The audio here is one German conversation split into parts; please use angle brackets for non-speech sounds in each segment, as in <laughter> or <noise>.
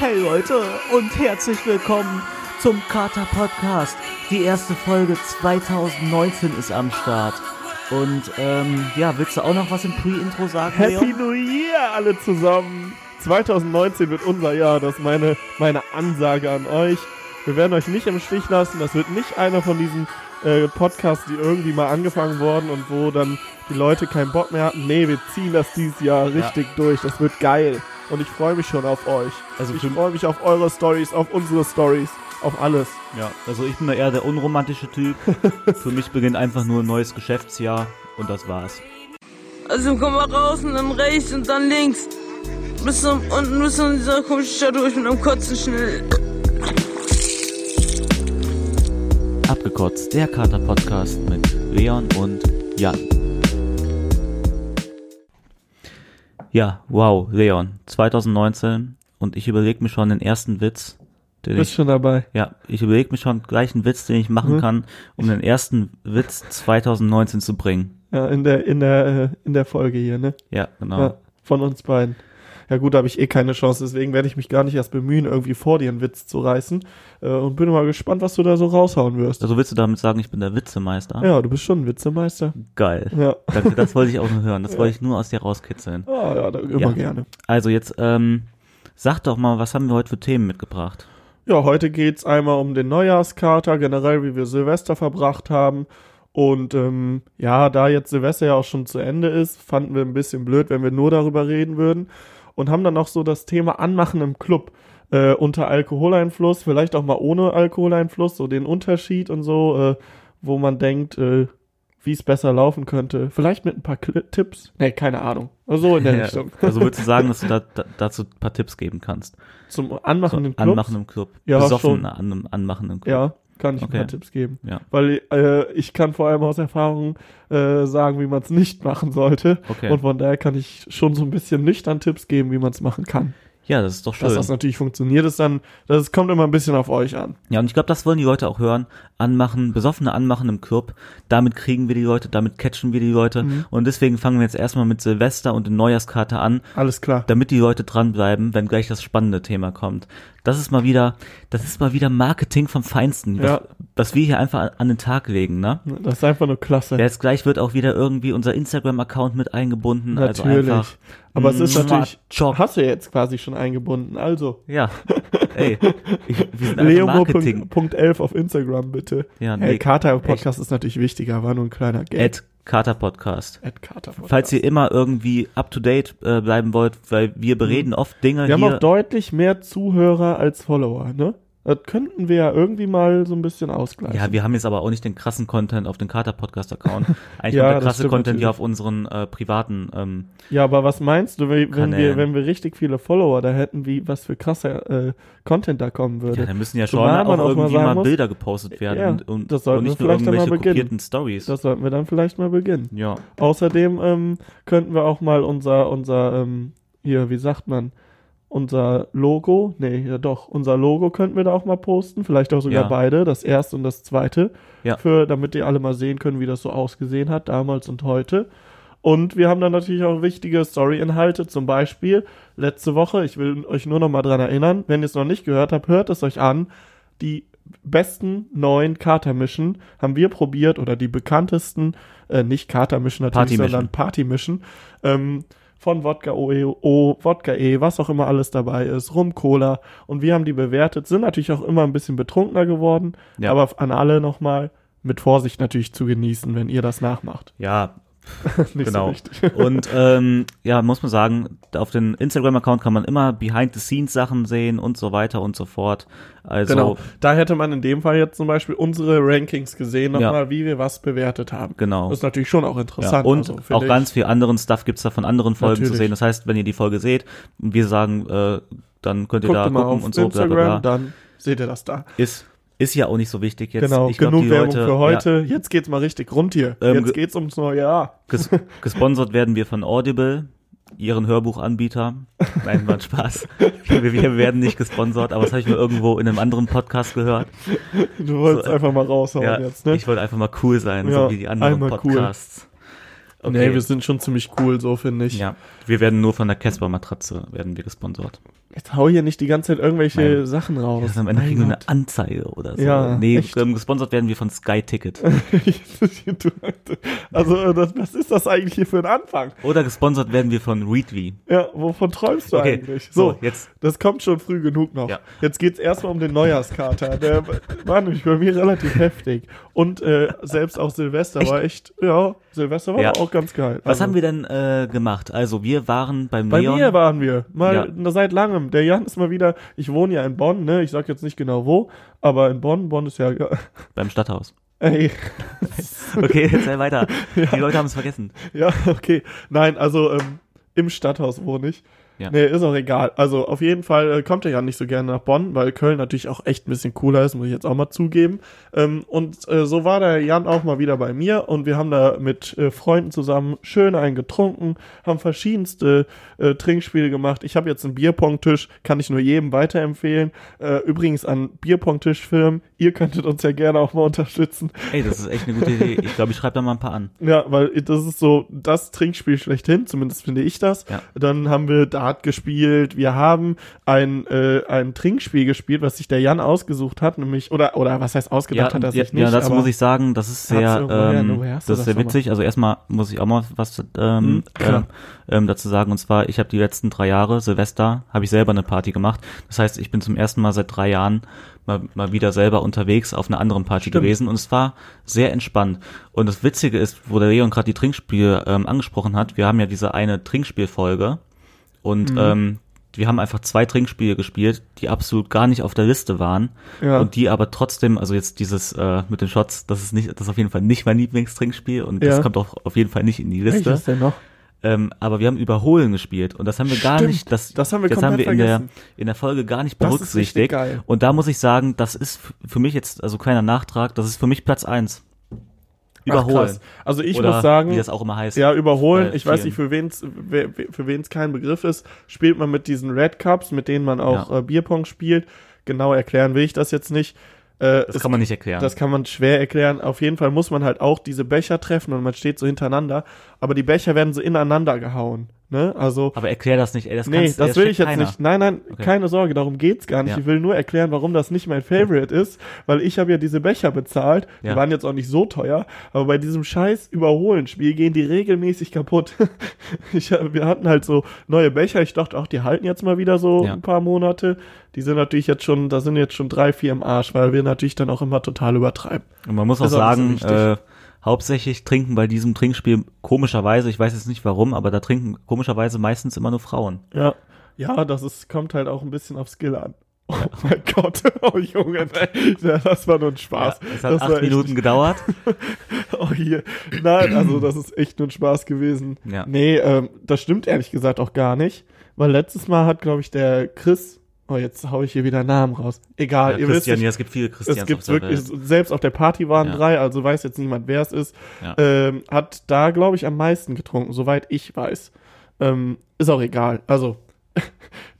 Hey Leute und herzlich willkommen zum Kater Podcast. Die erste Folge 2019 ist am Start. Und ähm, ja, willst du auch noch was im Pre-Intro sagen, Happy Leon? New Year alle zusammen. 2019 wird unser Jahr. Das ist meine, meine Ansage an euch. Wir werden euch nicht im Stich lassen. Das wird nicht einer von diesen äh, Podcasts, die irgendwie mal angefangen wurden und wo dann die Leute keinen Bock mehr hatten. Nee, wir ziehen das dieses Jahr richtig durch. Das wird geil. Und ich freue mich schon auf euch. Also ich freue mich auf eure Stories, auf unsere Stories, auf alles. Ja, also ich bin da eher der unromantische Typ. <laughs> Für mich beginnt einfach nur ein neues Geschäftsjahr und das war's. Also komm mal raus und dann rechts und dann links. Bis zum, unten bis zu dieser komischen Stadt durch mit einem Kotzen schnell. Abgekotzt, der Kater Podcast mit Leon und Jan. Ja, wow, Leon, 2019 und ich überlege mir schon den ersten Witz, den Bist ich, schon dabei. ja, ich überlege mir schon gleich einen Witz, den ich machen Mhm. kann, um den ersten Witz 2019 zu bringen. Ja, in der, in der, äh, in der Folge hier, ne? Ja, genau. Ja, von uns beiden. Ja gut, da habe ich eh keine Chance, deswegen werde ich mich gar nicht erst bemühen, irgendwie vor dir einen Witz zu reißen. Äh, und bin mal gespannt, was du da so raushauen wirst. Also willst du damit sagen, ich bin der Witzemeister? Ja, du bist schon ein Witzemeister. Geil. Ja. Danke, das wollte ich auch nur hören. Das <laughs> Ja. wollte ich nur aus dir rauskitzeln. Ah, ja, immer Ja. gerne. Also jetzt, ähm, sag doch mal, was haben wir heute für Themen mitgebracht? Ja, heute geht's einmal um den Neujahrskater, generell wie wir Silvester verbracht haben. Und ähm, ja, da jetzt Silvester ja auch schon zu Ende ist, fanden wir ein bisschen blöd, wenn wir nur darüber reden würden. Und haben dann auch so das Thema Anmachen im Club. Äh, unter Alkoholeinfluss, vielleicht auch mal ohne Alkoholeinfluss, so den Unterschied und so, äh, wo man denkt, äh, wie es besser laufen könnte. Vielleicht mit ein paar Kli Tipps. Nee, keine Ahnung. So in der Ja, Richtung. Also würdest du sagen, <laughs> dass du da, da, dazu ein paar Tipps geben kannst? Zum So, Anmachen im Club. Anmachen im Club. Ja, Besoffen schon. an, anmachen im Club. Ja, kann ich Okay. ein paar Tipps geben. Ja. Weil äh, ich kann vor allem aus Erfahrung äh, sagen, wie man es nicht <laughs> machen sollte. Okay. Und von daher kann ich schon so ein bisschen nüchtern Tipps geben, wie man es machen kann. Ja, das ist doch Dass schön. das natürlich funktioniert, ist dann, das kommt immer ein bisschen auf euch an. Ja, und ich glaube, das wollen die Leute auch hören. Anmachen, besoffene Anmachen im Club. Damit kriegen wir die Leute, damit catchen wir die Leute. Mhm. Und deswegen fangen wir jetzt erstmal mit Silvester und den Neujahrskarte an, Alles klar. damit die Leute dranbleiben, wenn gleich das spannende Thema kommt. Das ist mal wieder, das ist mal wieder Marketing vom Feinsten, was, Ja. was wir hier einfach an, den Tag legen, ne? Das ist einfach nur klasse. Ja, Jetzt gleich wird auch wieder irgendwie unser Instagram-Account mit eingebunden. Also natürlich. einfach, Aber es ist natürlich, Chock. hast du jetzt quasi schon eingebunden. Also, Ja. Ey, ich, wir sind einfach Marketing. Leomo.11 auf Instagram bitte. Ja, nee, Kater Podcast ist natürlich wichtiger, war nur ein kleiner Gag. Ed Carter Podcast. Ad Kater Podcast. Falls ihr immer irgendwie up to date äh, bleiben wollt, weil wir bereden oft Dinge Mhm. Wir haben hier. auch deutlich mehr Zuhörer als Follower, ne? Das könnten wir ja irgendwie mal so ein bisschen ausgleichen. ja, wir haben jetzt aber auch nicht den krassen Content auf den Carter Podcast Account. Eigentlich Ja, der krasse Content hier auf unseren äh, privaten. Ähm, Ja, aber was meinst du, wenn, Kanälen. wir, wenn wir richtig viele Follower da hätten, wie was für krasser äh, Content da kommen würde? ja, da müssen ja schon Zumal auch auch mal irgendwie mal muss- Bilder gepostet werden Ja, und, und, das sollten und nicht wir nur mal irgendwelche beginnen. kopierten Stories. das sollten wir dann vielleicht mal beginnen. Ja. Außerdem ähm, könnten wir auch mal unser, unser, ähm, hier, wie sagt man, unser Logo, nee, ja doch, unser Logo könnten wir da auch mal posten, vielleicht auch sogar Ja. beide, das erste und das zweite, Ja. für, damit die alle mal sehen können, wie das so ausgesehen hat, damals und heute. Und wir haben dann natürlich auch wichtige Story-Inhalte, zum Beispiel letzte Woche, ich will euch nur noch mal dran erinnern, wenn ihr es noch nicht gehört habt, hört es euch an, die besten neuen Katermischen haben wir probiert oder die bekanntesten, äh, nicht Katermischen natürlich, Partymischen. sondern Partymischen, ähm, von Wodka OE, O, Wodka E, was auch immer alles dabei ist, Rum, Cola und wir haben die bewertet, sind natürlich auch immer ein bisschen betrunkener geworden, Ja. aber an alle nochmal mit Vorsicht natürlich zu genießen, wenn ihr das nachmacht. Ja, <laughs> Nicht Genau. so wichtig. <laughs> Und ähm, ja, muss man sagen, auf den Instagram-Account kann man immer Behind-the-Scenes-Sachen sehen und so weiter und so fort. Also genau. Da hätte man in dem Fall jetzt zum Beispiel unsere Rankings gesehen, Ja. nochmal, wie wir was bewertet haben. genau. Das ist natürlich schon auch Ja, interessant. und also, auch ich. ganz viel anderen Stuff gibt's da von anderen Folgen zu Natürlich. sehen. Das heißt, wenn ihr die Folge seht und wir sagen, äh, dann könnt ihr Guckt da gucken und so, bla Instagram, bla bla. dann seht ihr das da. Ist, ist ja auch nicht so wichtig jetzt. genau, ich glaub, genug die Werbung Leute, für heute. Jetzt geht's mal richtig rund hier. Ähm, Jetzt ge- geht's ums neue Jahr. Ja, ges <laughs> gesponsert werden wir von Audible, ihren Hörbuchanbieter. Nein, war Spaß. Wir, wir werden nicht gesponsert, aber das habe ich mal irgendwo in einem anderen Podcast gehört. Du wolltest So, äh, einfach mal raushauen Ja, jetzt, ne? ich wollte einfach mal cool sein, Ja, so wie die anderen einmal cool. Podcasts. Nee, wir sind schon ziemlich cool, so finde ich. ja, wir werden nur von der Casper-Matratze werden wir gesponsert. Jetzt hau hier nicht die ganze Zeit irgendwelche Nein. Sachen raus. Das ist am Ende kriegen wir eine. Anzeige oder so. Ja, nee, echt. ähm, gesponsert werden wir von Sky Ticket. <laughs> Also, äh, das, was ist das eigentlich hier für ein Anfang? Oder gesponsert werden wir von Readly. Ja, wovon träumst du Okay, eigentlich? so, So, jetzt. das kommt schon früh genug noch. Ja. Jetzt geht's erstmal um den Neujahrskater. Der war nämlich bei mir relativ heftig. Und äh, selbst auch Silvester Echt? war echt, ja, Silvester war Ja. auch ganz geil. Was Also, haben wir denn äh, gemacht? Also wir waren beim Bei Neon. mir waren wir, mal Ja. seit langem. Der Jan ist mal wieder, ich wohne ja in Bonn, ne? Ich sag jetzt nicht genau wo, aber in Bonn, Bonn ist ja, beim Stadthaus. ey, <laughs> Okay, erzähl weiter. <laughs> Die Leute haben es vergessen. ja, okay. Nein, also ähm, im Stadthaus wohne ich. Ja. Nee, ist auch egal. Also auf jeden Fall äh, kommt er ja nicht so gerne nach Bonn, weil Köln natürlich auch echt ein bisschen cooler ist, muss ich jetzt auch mal zugeben. Ähm, und äh, so war der Jan auch mal wieder bei mir und wir haben da mit äh, Freunden zusammen schön einen getrunken, haben verschiedenste äh, Trinkspiele gemacht. Ich habe jetzt einen Bierpong-Tisch, kann ich nur jedem weiterempfehlen. Äh, übrigens an Bierpong-Tischfirmen, ihr könntet uns ja gerne auch mal unterstützen. Ey, das ist echt eine gute Idee. Ich glaube, ich schreibe da mal ein paar an. Ja, weil das ist so das Trinkspiel schlechthin, zumindest finde ich das. Ja. Dann haben wir Dart gespielt, wir haben ein, äh, ein Trinkspiel gespielt, was sich der Jan ausgesucht hat, nämlich, oder, oder was heißt ausgedacht hat er ja, sich nicht. ja, dazu muss ich sagen, das ist sehr, ähm, das ist sehr witzig. Also erstmal muss ich auch mal was ähm, klar. ähm, ähm, dazu sagen. Und zwar, ich habe die letzten drei Jahre, Silvester, habe ich selber eine Party gemacht. Das heißt, ich bin zum ersten Mal seit drei Jahren mal, mal wieder selber unterwegs auf einer anderen Party Stimmt. gewesen und es war sehr entspannt. Und das Witzige ist, wo der Leon gerade die Trinkspiele ähm, angesprochen hat, wir haben ja diese eine Trinkspielfolge und Mhm. ähm, wir haben einfach zwei Trinkspiele gespielt, die absolut gar nicht auf der Liste waren Ja. und die aber trotzdem, also jetzt dieses äh, mit den Shots, das ist nicht, das ist auf jeden Fall nicht mein Lieblingstrinkspiel und Ja. das kommt auch auf jeden Fall nicht in die Liste. Welches denn noch? Ähm, aber wir haben Überholen gespielt und das haben wir gar Stimmt, nicht, das, das haben wir jetzt haben wir in der, in der Folge gar nicht Das ist berücksichtigt. geil. Und da muss ich sagen, das ist für mich jetzt, also kleiner Nachtrag, das ist für mich Platz eins. Überholen. Ach. Also ich Oder muss sagen, wie das auch immer heißt. Ja, überholen. Ich weiß nicht, für wen's, wer- für wen's kein Begriff ist, spielt man mit diesen Red Cups, mit denen man auch Ja. äh, Bierpong spielt. Genau erklären will ich das jetzt nicht. Äh, das es- kann man nicht erklären. Das kann man schwer erklären. Auf jeden Fall muss man halt auch diese Becher treffen und man steht so hintereinander. Aber die Becher werden so ineinander gehauen. Ne? Also, aber erklär das nicht, ey, das nee, kannst, das will checkt ich jetzt keiner. nicht. Nein, nein, Okay. keine Sorge, darum geht's gar nicht. Ja. Ich will nur erklären, warum das nicht mein Favorite ist, weil ich habe ja diese Becher bezahlt. Die Ja. waren jetzt auch nicht so teuer, aber bei diesem scheiß Überholen-Spiel gehen die regelmäßig kaputt. <laughs> ich, hab- wir hatten halt so neue Becher. Ich dachte auch, die halten jetzt mal wieder so Ja. ein paar Monate. Die sind natürlich jetzt schon, da sind jetzt schon drei, vier im Arsch, weil wir natürlich dann auch immer total übertreiben. Und man muss auch auch sagen, äh, hauptsächlich trinken bei diesem Trinkspiel komischerweise, ich weiß jetzt nicht warum, aber da trinken komischerweise meistens immer nur Frauen. Ja, ja, das ist, kommt halt auch ein bisschen auf Skill an. Oh mein Gott, <laughs> oh Junge, ja, das war nur ein Spaß. es hat das acht Minuten gedauert. <laughs> Oh hier. Nein, also das ist echt nur ein Spaß gewesen. Ja. Nee, ähm, das stimmt ehrlich gesagt auch gar nicht. Weil letztes Mal hat, glaube ich, der Chris. Oh, jetzt hau ich hier wieder Namen raus. Egal, Ja, ihr wisst, Christian, ich, ja, es gibt viele Christians es gibt wirklich, Welt. selbst auf der Party waren Ja. drei, also weiß jetzt niemand, wer es ist. Ja. Ähm, hat da, glaube ich, am meisten getrunken, soweit ich weiß. Ähm, ist auch egal. Also, <laughs>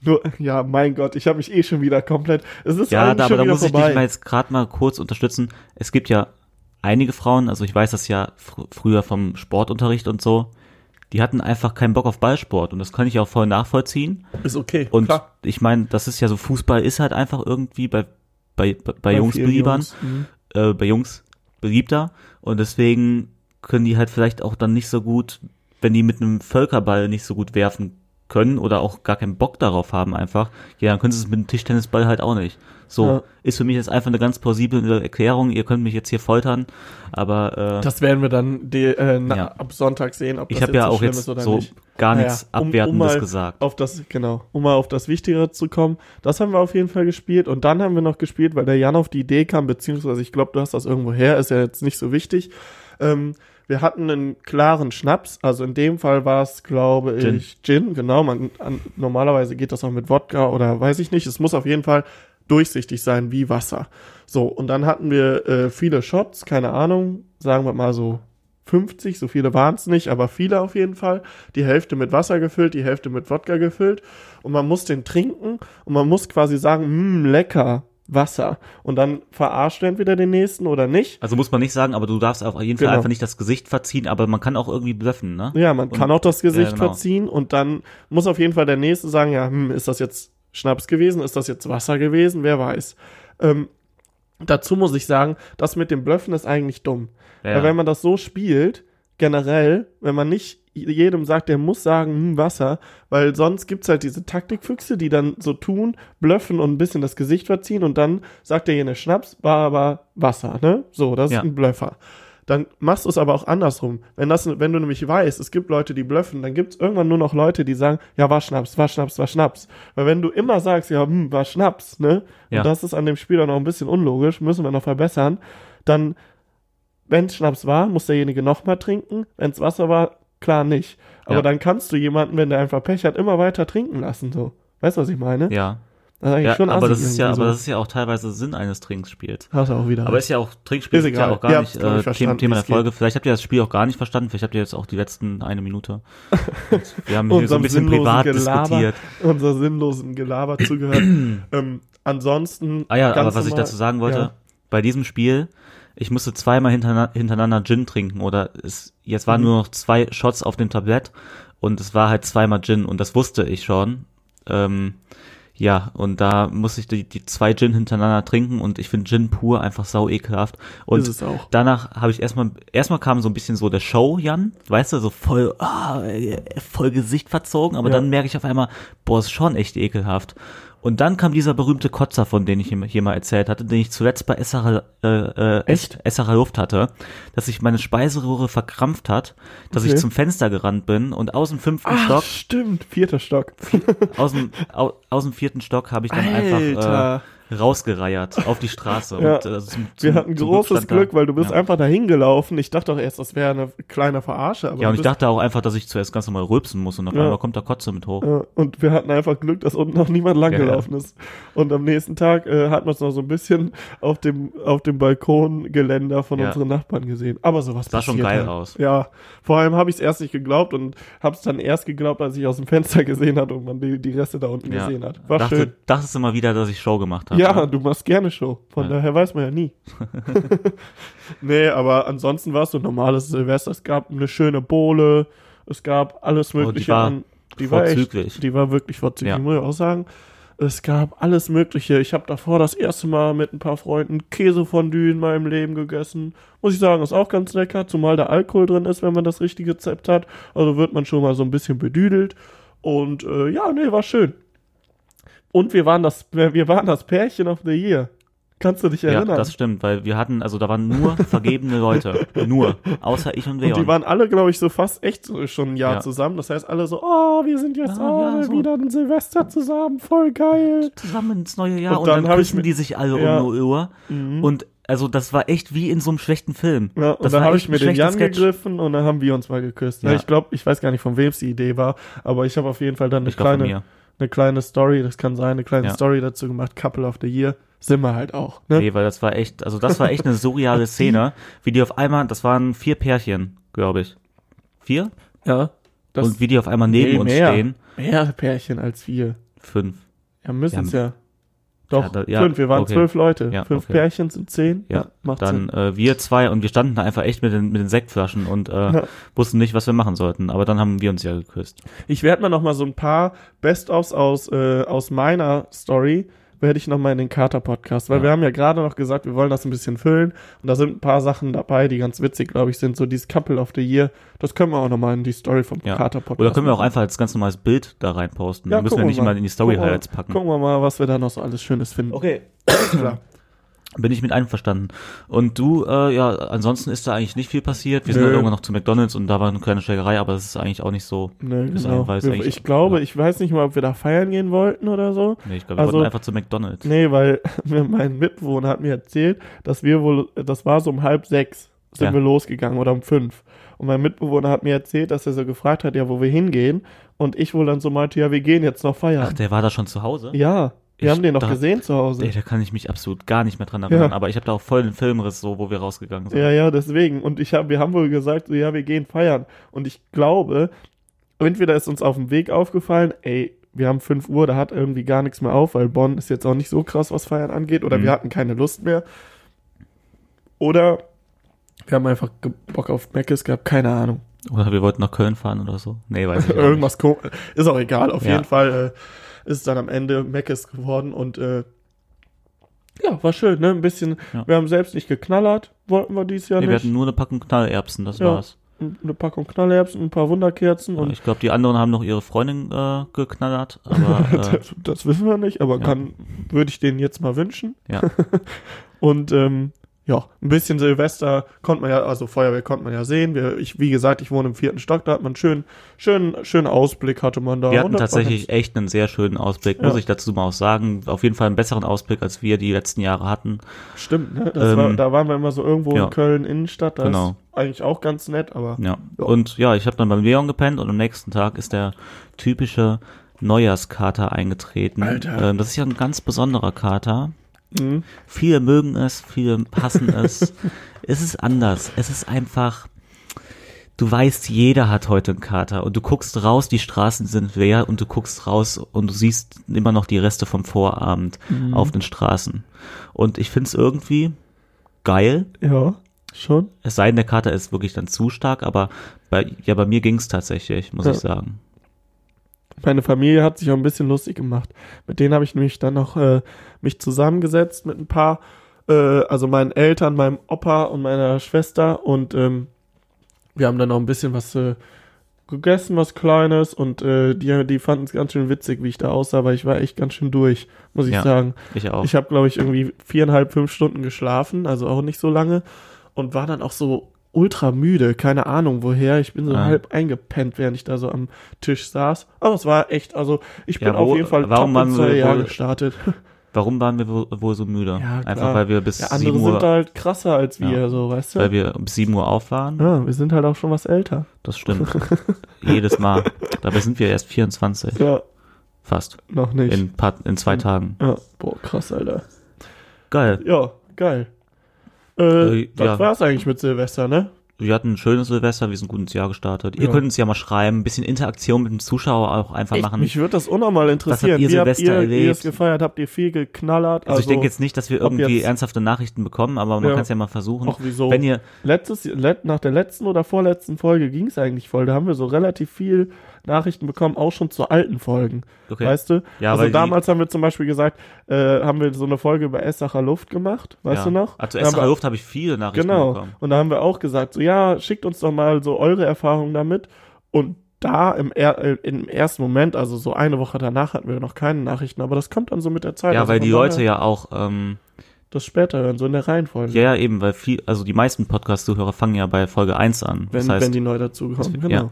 nur, ja, mein Gott, ich habe mich eh schon wieder komplett. Es ist Ja, da, aber da muss ich vorbei. dich mal jetzt gerade mal kurz unterstützen. Es gibt ja einige Frauen, also ich weiß das ja fr früher vom Sportunterricht und so, die hatten einfach keinen Bock auf Ballsport und das kann ich auch voll nachvollziehen. ist okay. Und klar. ich meine, das ist ja so, Fußball ist halt einfach irgendwie bei, bei, bei, bei Jungs beliebern, Jungs, mhm. äh, bei Jungs beliebter und deswegen können die halt vielleicht auch dann nicht so gut, wenn die mit einem Völkerball nicht so gut werfen können oder auch gar keinen Bock darauf haben einfach, ja, dann können sie es mit einem Tischtennisball halt auch nicht. So, Ja. ist für mich jetzt einfach eine ganz plausible Erklärung, ihr könnt mich jetzt hier foltern, aber äh, Das werden wir dann die, äh, na, Ja. ab Sonntag sehen, ob das ich habe ja so auch jetzt so nicht. gar Naja, nichts um- um Abwertendes mal gesagt. Auf das, genau, um mal auf das Wichtigere zu kommen. Das haben wir auf jeden Fall gespielt. Und dann haben wir noch gespielt, weil der Jan auf die Idee kam, beziehungsweise ich glaube, du hast das irgendwo her, ist ja jetzt nicht so wichtig. Ähm, wir hatten einen klaren Schnaps, also in dem Fall war es, glaube Gin. ich, Gin, genau. Man, an, normalerweise geht das auch mit Wodka oder weiß ich nicht. Es muss auf jeden Fall durchsichtig sein wie Wasser. So, und dann hatten wir äh, viele Shots, keine Ahnung, sagen wir mal so 50, so viele waren es nicht, aber viele auf jeden Fall. Die Hälfte mit Wasser gefüllt, die Hälfte mit Wodka gefüllt. Und man muss den trinken und man muss quasi sagen, hm, lecker, Wasser. Und dann verarscht du entweder den nächsten oder nicht. Also muss man nicht sagen, aber du darfst auf jeden Fall Genau. einfach nicht das Gesicht verziehen, aber man kann auch irgendwie bluffen, ne? Ja, man Und- kann auch das Gesicht ja, genau. verziehen und dann muss auf jeden Fall der nächste sagen, ja, hm, ist das jetzt Schnaps gewesen? Ist das jetzt Wasser gewesen? Wer weiß. Ähm, dazu muss ich sagen, das mit dem Blöffen ist eigentlich dumm. Ja, Weil wenn man das so spielt, generell, wenn man nicht jedem sagt, der muss sagen, hm, Wasser, weil sonst gibt's halt diese Taktikfüchse, die dann so tun, blöffen und ein bisschen das Gesicht verziehen und dann sagt der jene Schnaps, war aber Wasser, ne? So, das Ja. ist ein Blöffer. Dann machst du es aber auch andersrum. Wenn, das, wenn du nämlich weißt, es gibt Leute, die blöffen, dann gibt's irgendwann nur noch Leute, die sagen, ja, war Schnaps, war Schnaps, war Schnaps. Weil wenn du immer sagst, ja, hm, war Schnaps, ne? Ja. Und das ist an dem Spiel dann auch ein bisschen unlogisch, müssen wir noch verbessern, dann wenn es Schnaps war, muss derjenige nochmal trinken. Wenn es Wasser war, klar nicht. Aber Ja. dann kannst du jemanden, wenn der einfach Pech hat, immer weiter trinken lassen. So. Weißt du, was ich meine? Ja, ja schon aber assi das ist ja, irgendwie aber so. das ist ja auch teilweise Sinn eines Trinkspiels. Hast du auch wieder. Aber ist ja auch, Trinkspiel Ist ist, ja auch gar Ihr nicht ich, äh, Thema, der wie's geht. Folge. Vielleicht habt ihr das Spiel auch gar nicht verstanden. Vielleicht habt ihr jetzt auch die letzten eine Minute. Und wir haben <laughs> hier so ein bisschen privat Gelaber. diskutiert. unser sinnlosen Gelaber zugehört. <clears throat> ähm, ansonsten. Ah ja, aber was ich normal- dazu sagen wollte, Ja. bei diesem Spiel, ich musste zweimal hintereinander, hintereinander Gin trinken oder es, jetzt waren Mhm. nur noch zwei Shots auf dem Tablett und es war halt zweimal Gin und das wusste ich schon. Ähm, ja, und da musste ich die, die zwei Gin hintereinander trinken und ich finde Gin pur einfach sau ekelhaft. Und danach habe ich erstmal, erstmal kam so ein bisschen so der Show, Jan, weißt du, so voll, ah, äh, voll Gesicht verzogen, aber Ja. dann merke ich auf einmal, boah, ist schon echt ekelhaft. Und dann kam dieser berühmte Kotzer, von dem ich hier mal erzählt hatte, den ich zuletzt bei Esserer, äh, äh, Echt? Esserer Luft hatte, dass sich meine Speiseröhre verkrampft hat, dass Okay. ich zum Fenster gerannt bin und aus dem fünften Ach, Stock, stimmt. Vierter Stock. <laughs> aus dem, au, aus dem vierten Stock habe ich dann Alter. einfach äh, rausgereiert auf die Straße. <laughs> Ja. Und, äh, zum, Wir zum- hatten zum großes stand da- Glück, weil du bist ja. einfach dahin gelaufen. Ich dachte doch erst, das wäre eine kleine Verarsche. Ja, und ich dachte auch einfach, dass ich zuerst ganz normal rülpsen muss und auf Ja. einmal kommt da Kotze mit hoch. Ja, und wir hatten einfach Glück, dass unten noch niemand langgelaufen ist. Und am nächsten Tag äh, hat man es noch so ein bisschen auf dem, auf dem Balkongeländer von unseren Nachbarn gesehen. Aber sowas Sah schon geil halt. aus. Ja, vor allem habe ich es erst nicht geglaubt und habe es dann erst geglaubt, als ich aus dem Fenster <laughs> gesehen hatte und man die, die Reste da unten gesehen hat. War dachte, schön. dachtest immer wieder, dass ich Show gemacht habe. Ja, du machst gerne Show. Von Ja. daher weiß man ja nie. <laughs> <laughs> nee, aber ansonsten war es so ein normales Silvester. Es gab eine schöne Bohle. Es gab alles Mögliche Oh, war an. Die war echt, vorzüglich. die war wirklich vorzüglich, Ja. muss ich auch sagen. Es gab alles Mögliche. Ich habe davor das erste Mal mit ein paar Freunden Käsefondue in meinem Leben gegessen. Muss ich sagen, ist auch ganz lecker, zumal da Alkohol drin ist, wenn man das richtige Rezept hat. Also wird man schon mal so ein bisschen bedüdelt. Und äh, ja, nee, war schön. Und wir waren das, wir waren das Pärchen of the Year. Kannst du dich Ja, erinnern? das stimmt, weil wir hatten, also da waren nur <laughs> vergebene Leute. Nur. Außer ich und und Leon. die waren alle, glaube ich, so fast echt schon ein Jahr Ja. zusammen. Das heißt, alle so, oh, wir sind jetzt Ah, alle ja, so. wieder ein Silvester zusammen, voll geil. zusammen ins neue Jahr Und und, dann dann, küssen die sich alle Ja. um die Uhr. Und also das war echt wie in so einem schlechten Film. Ja, und das dann habe ich mir den Jan Sketch. gegriffen und dann haben wir uns mal geküsst. Ja. Ja. Ich glaube, ich weiß gar nicht, von wem es die Idee war, aber ich habe auf jeden Fall dann eine Ich kleine. Eine kleine Story, das kann sein, eine kleine Ja. Story dazu gemacht, Couple of the Year. Sind wir halt auch. Ne? Nee, weil das war echt, also das war echt eine surreale <laughs> Szene, wie die auf einmal, das waren vier Pärchen, glaube ich. Vier? Ja. Das und wie die auf einmal neben nee, uns mehr. stehen. mehr Pärchen als wir. Fünf. Ja, müssen es ja. Doch, Ja, da- ja, fünf, wir waren okay. zwölf Leute. Ja, fünf okay. Pärchen sind zehn. Ja, macht Dann Sinn. äh, wir zwei und wir standen da einfach echt mit den, mit den Sektflaschen und äh, wussten nicht, was wir machen sollten. Aber dann haben wir uns ja geküsst. Ich werde mal noch mal so ein paar Best-ofs aus, äh, aus meiner Story werde ich noch mal in den Kater-Podcast, weil Ja. wir haben ja gerade noch gesagt, wir wollen das ein bisschen füllen und da sind ein paar Sachen dabei, die ganz witzig, glaube ich, sind. So dieses Couple of the Year, das können wir auch noch mal in die Story vom Ja. Kater-Podcast Oder können wir auch machen. einfach als ganz normales Bild da rein posten. Ja, Ja, müssen wir gucken nicht wir mal. mal in die Story Gucken wir- Highlights packen. Gucken wir mal, was wir da noch so alles Schönes finden. Okay. klar. Bin ich mit einverstanden. Und du, äh, ja, ansonsten ist da eigentlich nicht viel passiert. Wir sind Nö. dann irgendwann noch zu McDonalds und da war eine kleine Schlägerei, aber das ist eigentlich auch nicht so. Ist genau. eigentlich- ich glaube, ja. ich weiß nicht mal, ob wir da feiern gehen wollten oder so. Nee, ich glaube, wir Also- wollten einfach zu McDonalds. Nee, weil <laughs> mein Mitbewohner hat mir erzählt, dass wir wohl, das war so um halb sechs, sind Ja. wir losgegangen oder um fünf. Und mein Mitbewohner hat mir erzählt, dass er so gefragt hat, ja, wo wir hingehen. Und ich wohl dann so meinte, ja, wir gehen jetzt noch Ach, feiern. der war da schon zu Hause? ja, wir Ich haben den noch gesehen zu Hause. Ey, da kann ich mich absolut gar nicht mehr dran erinnern. Ja. Aber ich habe da auch voll den Filmriss, so, wo wir rausgegangen sind. Ja, ja, deswegen. Und ich hab, wir haben wohl gesagt, so, ja, wir gehen feiern. Und ich glaube, entweder ist uns auf dem Weg aufgefallen, ey, wir haben 5 Uhr, da hat irgendwie gar nichts mehr auf, weil Bonn ist jetzt auch nicht so krass, was Feiern angeht, oder Mhm. wir hatten keine Lust mehr. Oder wir haben einfach Bock auf Meckes gehabt, keine Ahnung. Oder wir wollten nach Köln fahren oder so. Nee, weiß ich. <laughs> Irgendwas ko- ist auch egal. Auf Ja. jeden Fall äh, ist dann am Ende Meckes geworden und äh, ja, war schön, ne? Ein bisschen, Ja. wir haben selbst nicht geknallert, wollten wir dieses Jahr Nee, wir nicht. hatten nur eine Packung Knallerbsen, das Ja. war's. Eine Packung Knallerbsen, ein paar Wunderkerzen Ja, und ich glaube, die anderen haben noch ihre Freundin äh, geknallert, aber <laughs> äh, das, das wissen wir nicht, aber kann, würde ich denen jetzt mal wünschen. ja. <laughs> Und ähm, ja, ein bisschen Silvester konnte man ja, also Feuerwehr konnte man ja sehen. Wir, ich, wie gesagt, ich wohne im vierten Stock, da hat man einen schönen, schönen, schönen Ausblick hatte man da. Wir hatten tatsächlich echt einen sehr schönen Ausblick, Ja. muss ich dazu mal auch sagen. Auf jeden Fall einen besseren Ausblick, als wir die letzten Jahre hatten. Stimmt, ne? Das Ähm, war, da waren wir immer so irgendwo ja. in Köln Innenstadt, das Genau. ist eigentlich auch ganz nett, aber Ja. Ja. Und ja, ich habe dann beim Leon gepennt und am nächsten Tag ist der typische Neujahrskater eingetreten. Alter. Ähm, das ist ja ein ganz besonderer Kater. Mhm. Viele mögen es, viele hassen es. <laughs> es ist anders. Es ist einfach, du weißt, jeder hat heute einen Kater und du guckst raus, die Straßen sind leer und du guckst raus und du siehst immer noch die Reste vom Vorabend auf den Straßen. Und ich find's irgendwie geil. ja, schon. Es sei denn, der Kater ist wirklich dann zu stark, aber bei, ja, bei mir ging's tatsächlich, muss Ja. ich sagen. Meine Familie hat sich auch ein bisschen lustig gemacht. Mit denen habe ich nämlich dann noch äh, mich zusammengesetzt mit ein paar, äh, also meinen Eltern, meinem Opa und meiner Schwester und ähm, wir haben dann noch ein bisschen was äh, gegessen, was Kleines und äh, die, die fanden es ganz schön witzig, wie ich da aussah, weil ich war echt ganz schön durch, muss ich Ja. sagen. Ich auch. Ich habe, glaube ich, irgendwie viereinhalb, fünf Stunden geschlafen, also auch nicht so lange und war dann auch so ultra müde, keine Ahnung woher. Ich bin so Ah. halb eingepennt, während ich da so am Tisch saß. Aber es war echt, also ich bin Ja, wo- auf jeden Fall warum top ins neue Jahr gestartet. <laughs> Warum waren wir wohl, so müde? Ja, klar. Einfach weil wir bis Ja, andere 7 Uhr, sind halt krasser als wir, Ja. so, weißt du? weil wir bis 7 Uhr auf waren. ja, wir sind halt auch schon was älter. Das stimmt. <laughs> Jedes Mal. Dabei sind wir erst 24. Ja, Fast. noch nicht. In, paar, in zwei Tagen. ja, boah, krass, Alter. Geil. Ja, geil. Äh, Äh, das ja. war's eigentlich mit Silvester, ne? Wir hatten ein schönes Silvester, wir sind gut ins Jahr gestartet. Ihr Ja. könnt uns ja mal schreiben, ein bisschen Interaktion mit dem Zuschauer auch einfach Echt, machen. mich würde das unnormal interessieren. ihr Wie habt Silvester ihr, ihr erlebt? es gefeiert? Habt ihr viel geknallert? also, ich denke jetzt nicht, dass wir irgendwie ernsthafte Nachrichten bekommen, aber man Ja. kann es ja mal versuchen. Ach, wieso? Wenn ihr, Letztes, let, nach der letzten oder vorletzten Folge ging es eigentlich voll. Da haben wir so relativ viel Nachrichten bekommen, auch schon zu alten Folgen. okay, Weißt du? Ja, also damals haben wir zum Beispiel gesagt, äh, haben wir so eine Folge über Essacher Luft gemacht, weißt ja. du noch? Also Essacher Luft habe ich viele Nachrichten Genau. bekommen. Und da haben wir auch gesagt, so ja, schickt uns doch mal so eure Erfahrungen damit. Und da im, er äh, im ersten Moment, also so eine Woche danach hatten wir noch keine Nachrichten, aber das kommt dann so mit der Zeit. Ja, also weil die Leute ja auch, ähm, das später hören, so in der Reihenfolge. ja, ja eben, weil viel, also die meisten Podcast-Zuhörer fangen ja bei Folge 1 an. wenn, das heißt, wenn die neu dazukommen. Genau. ja,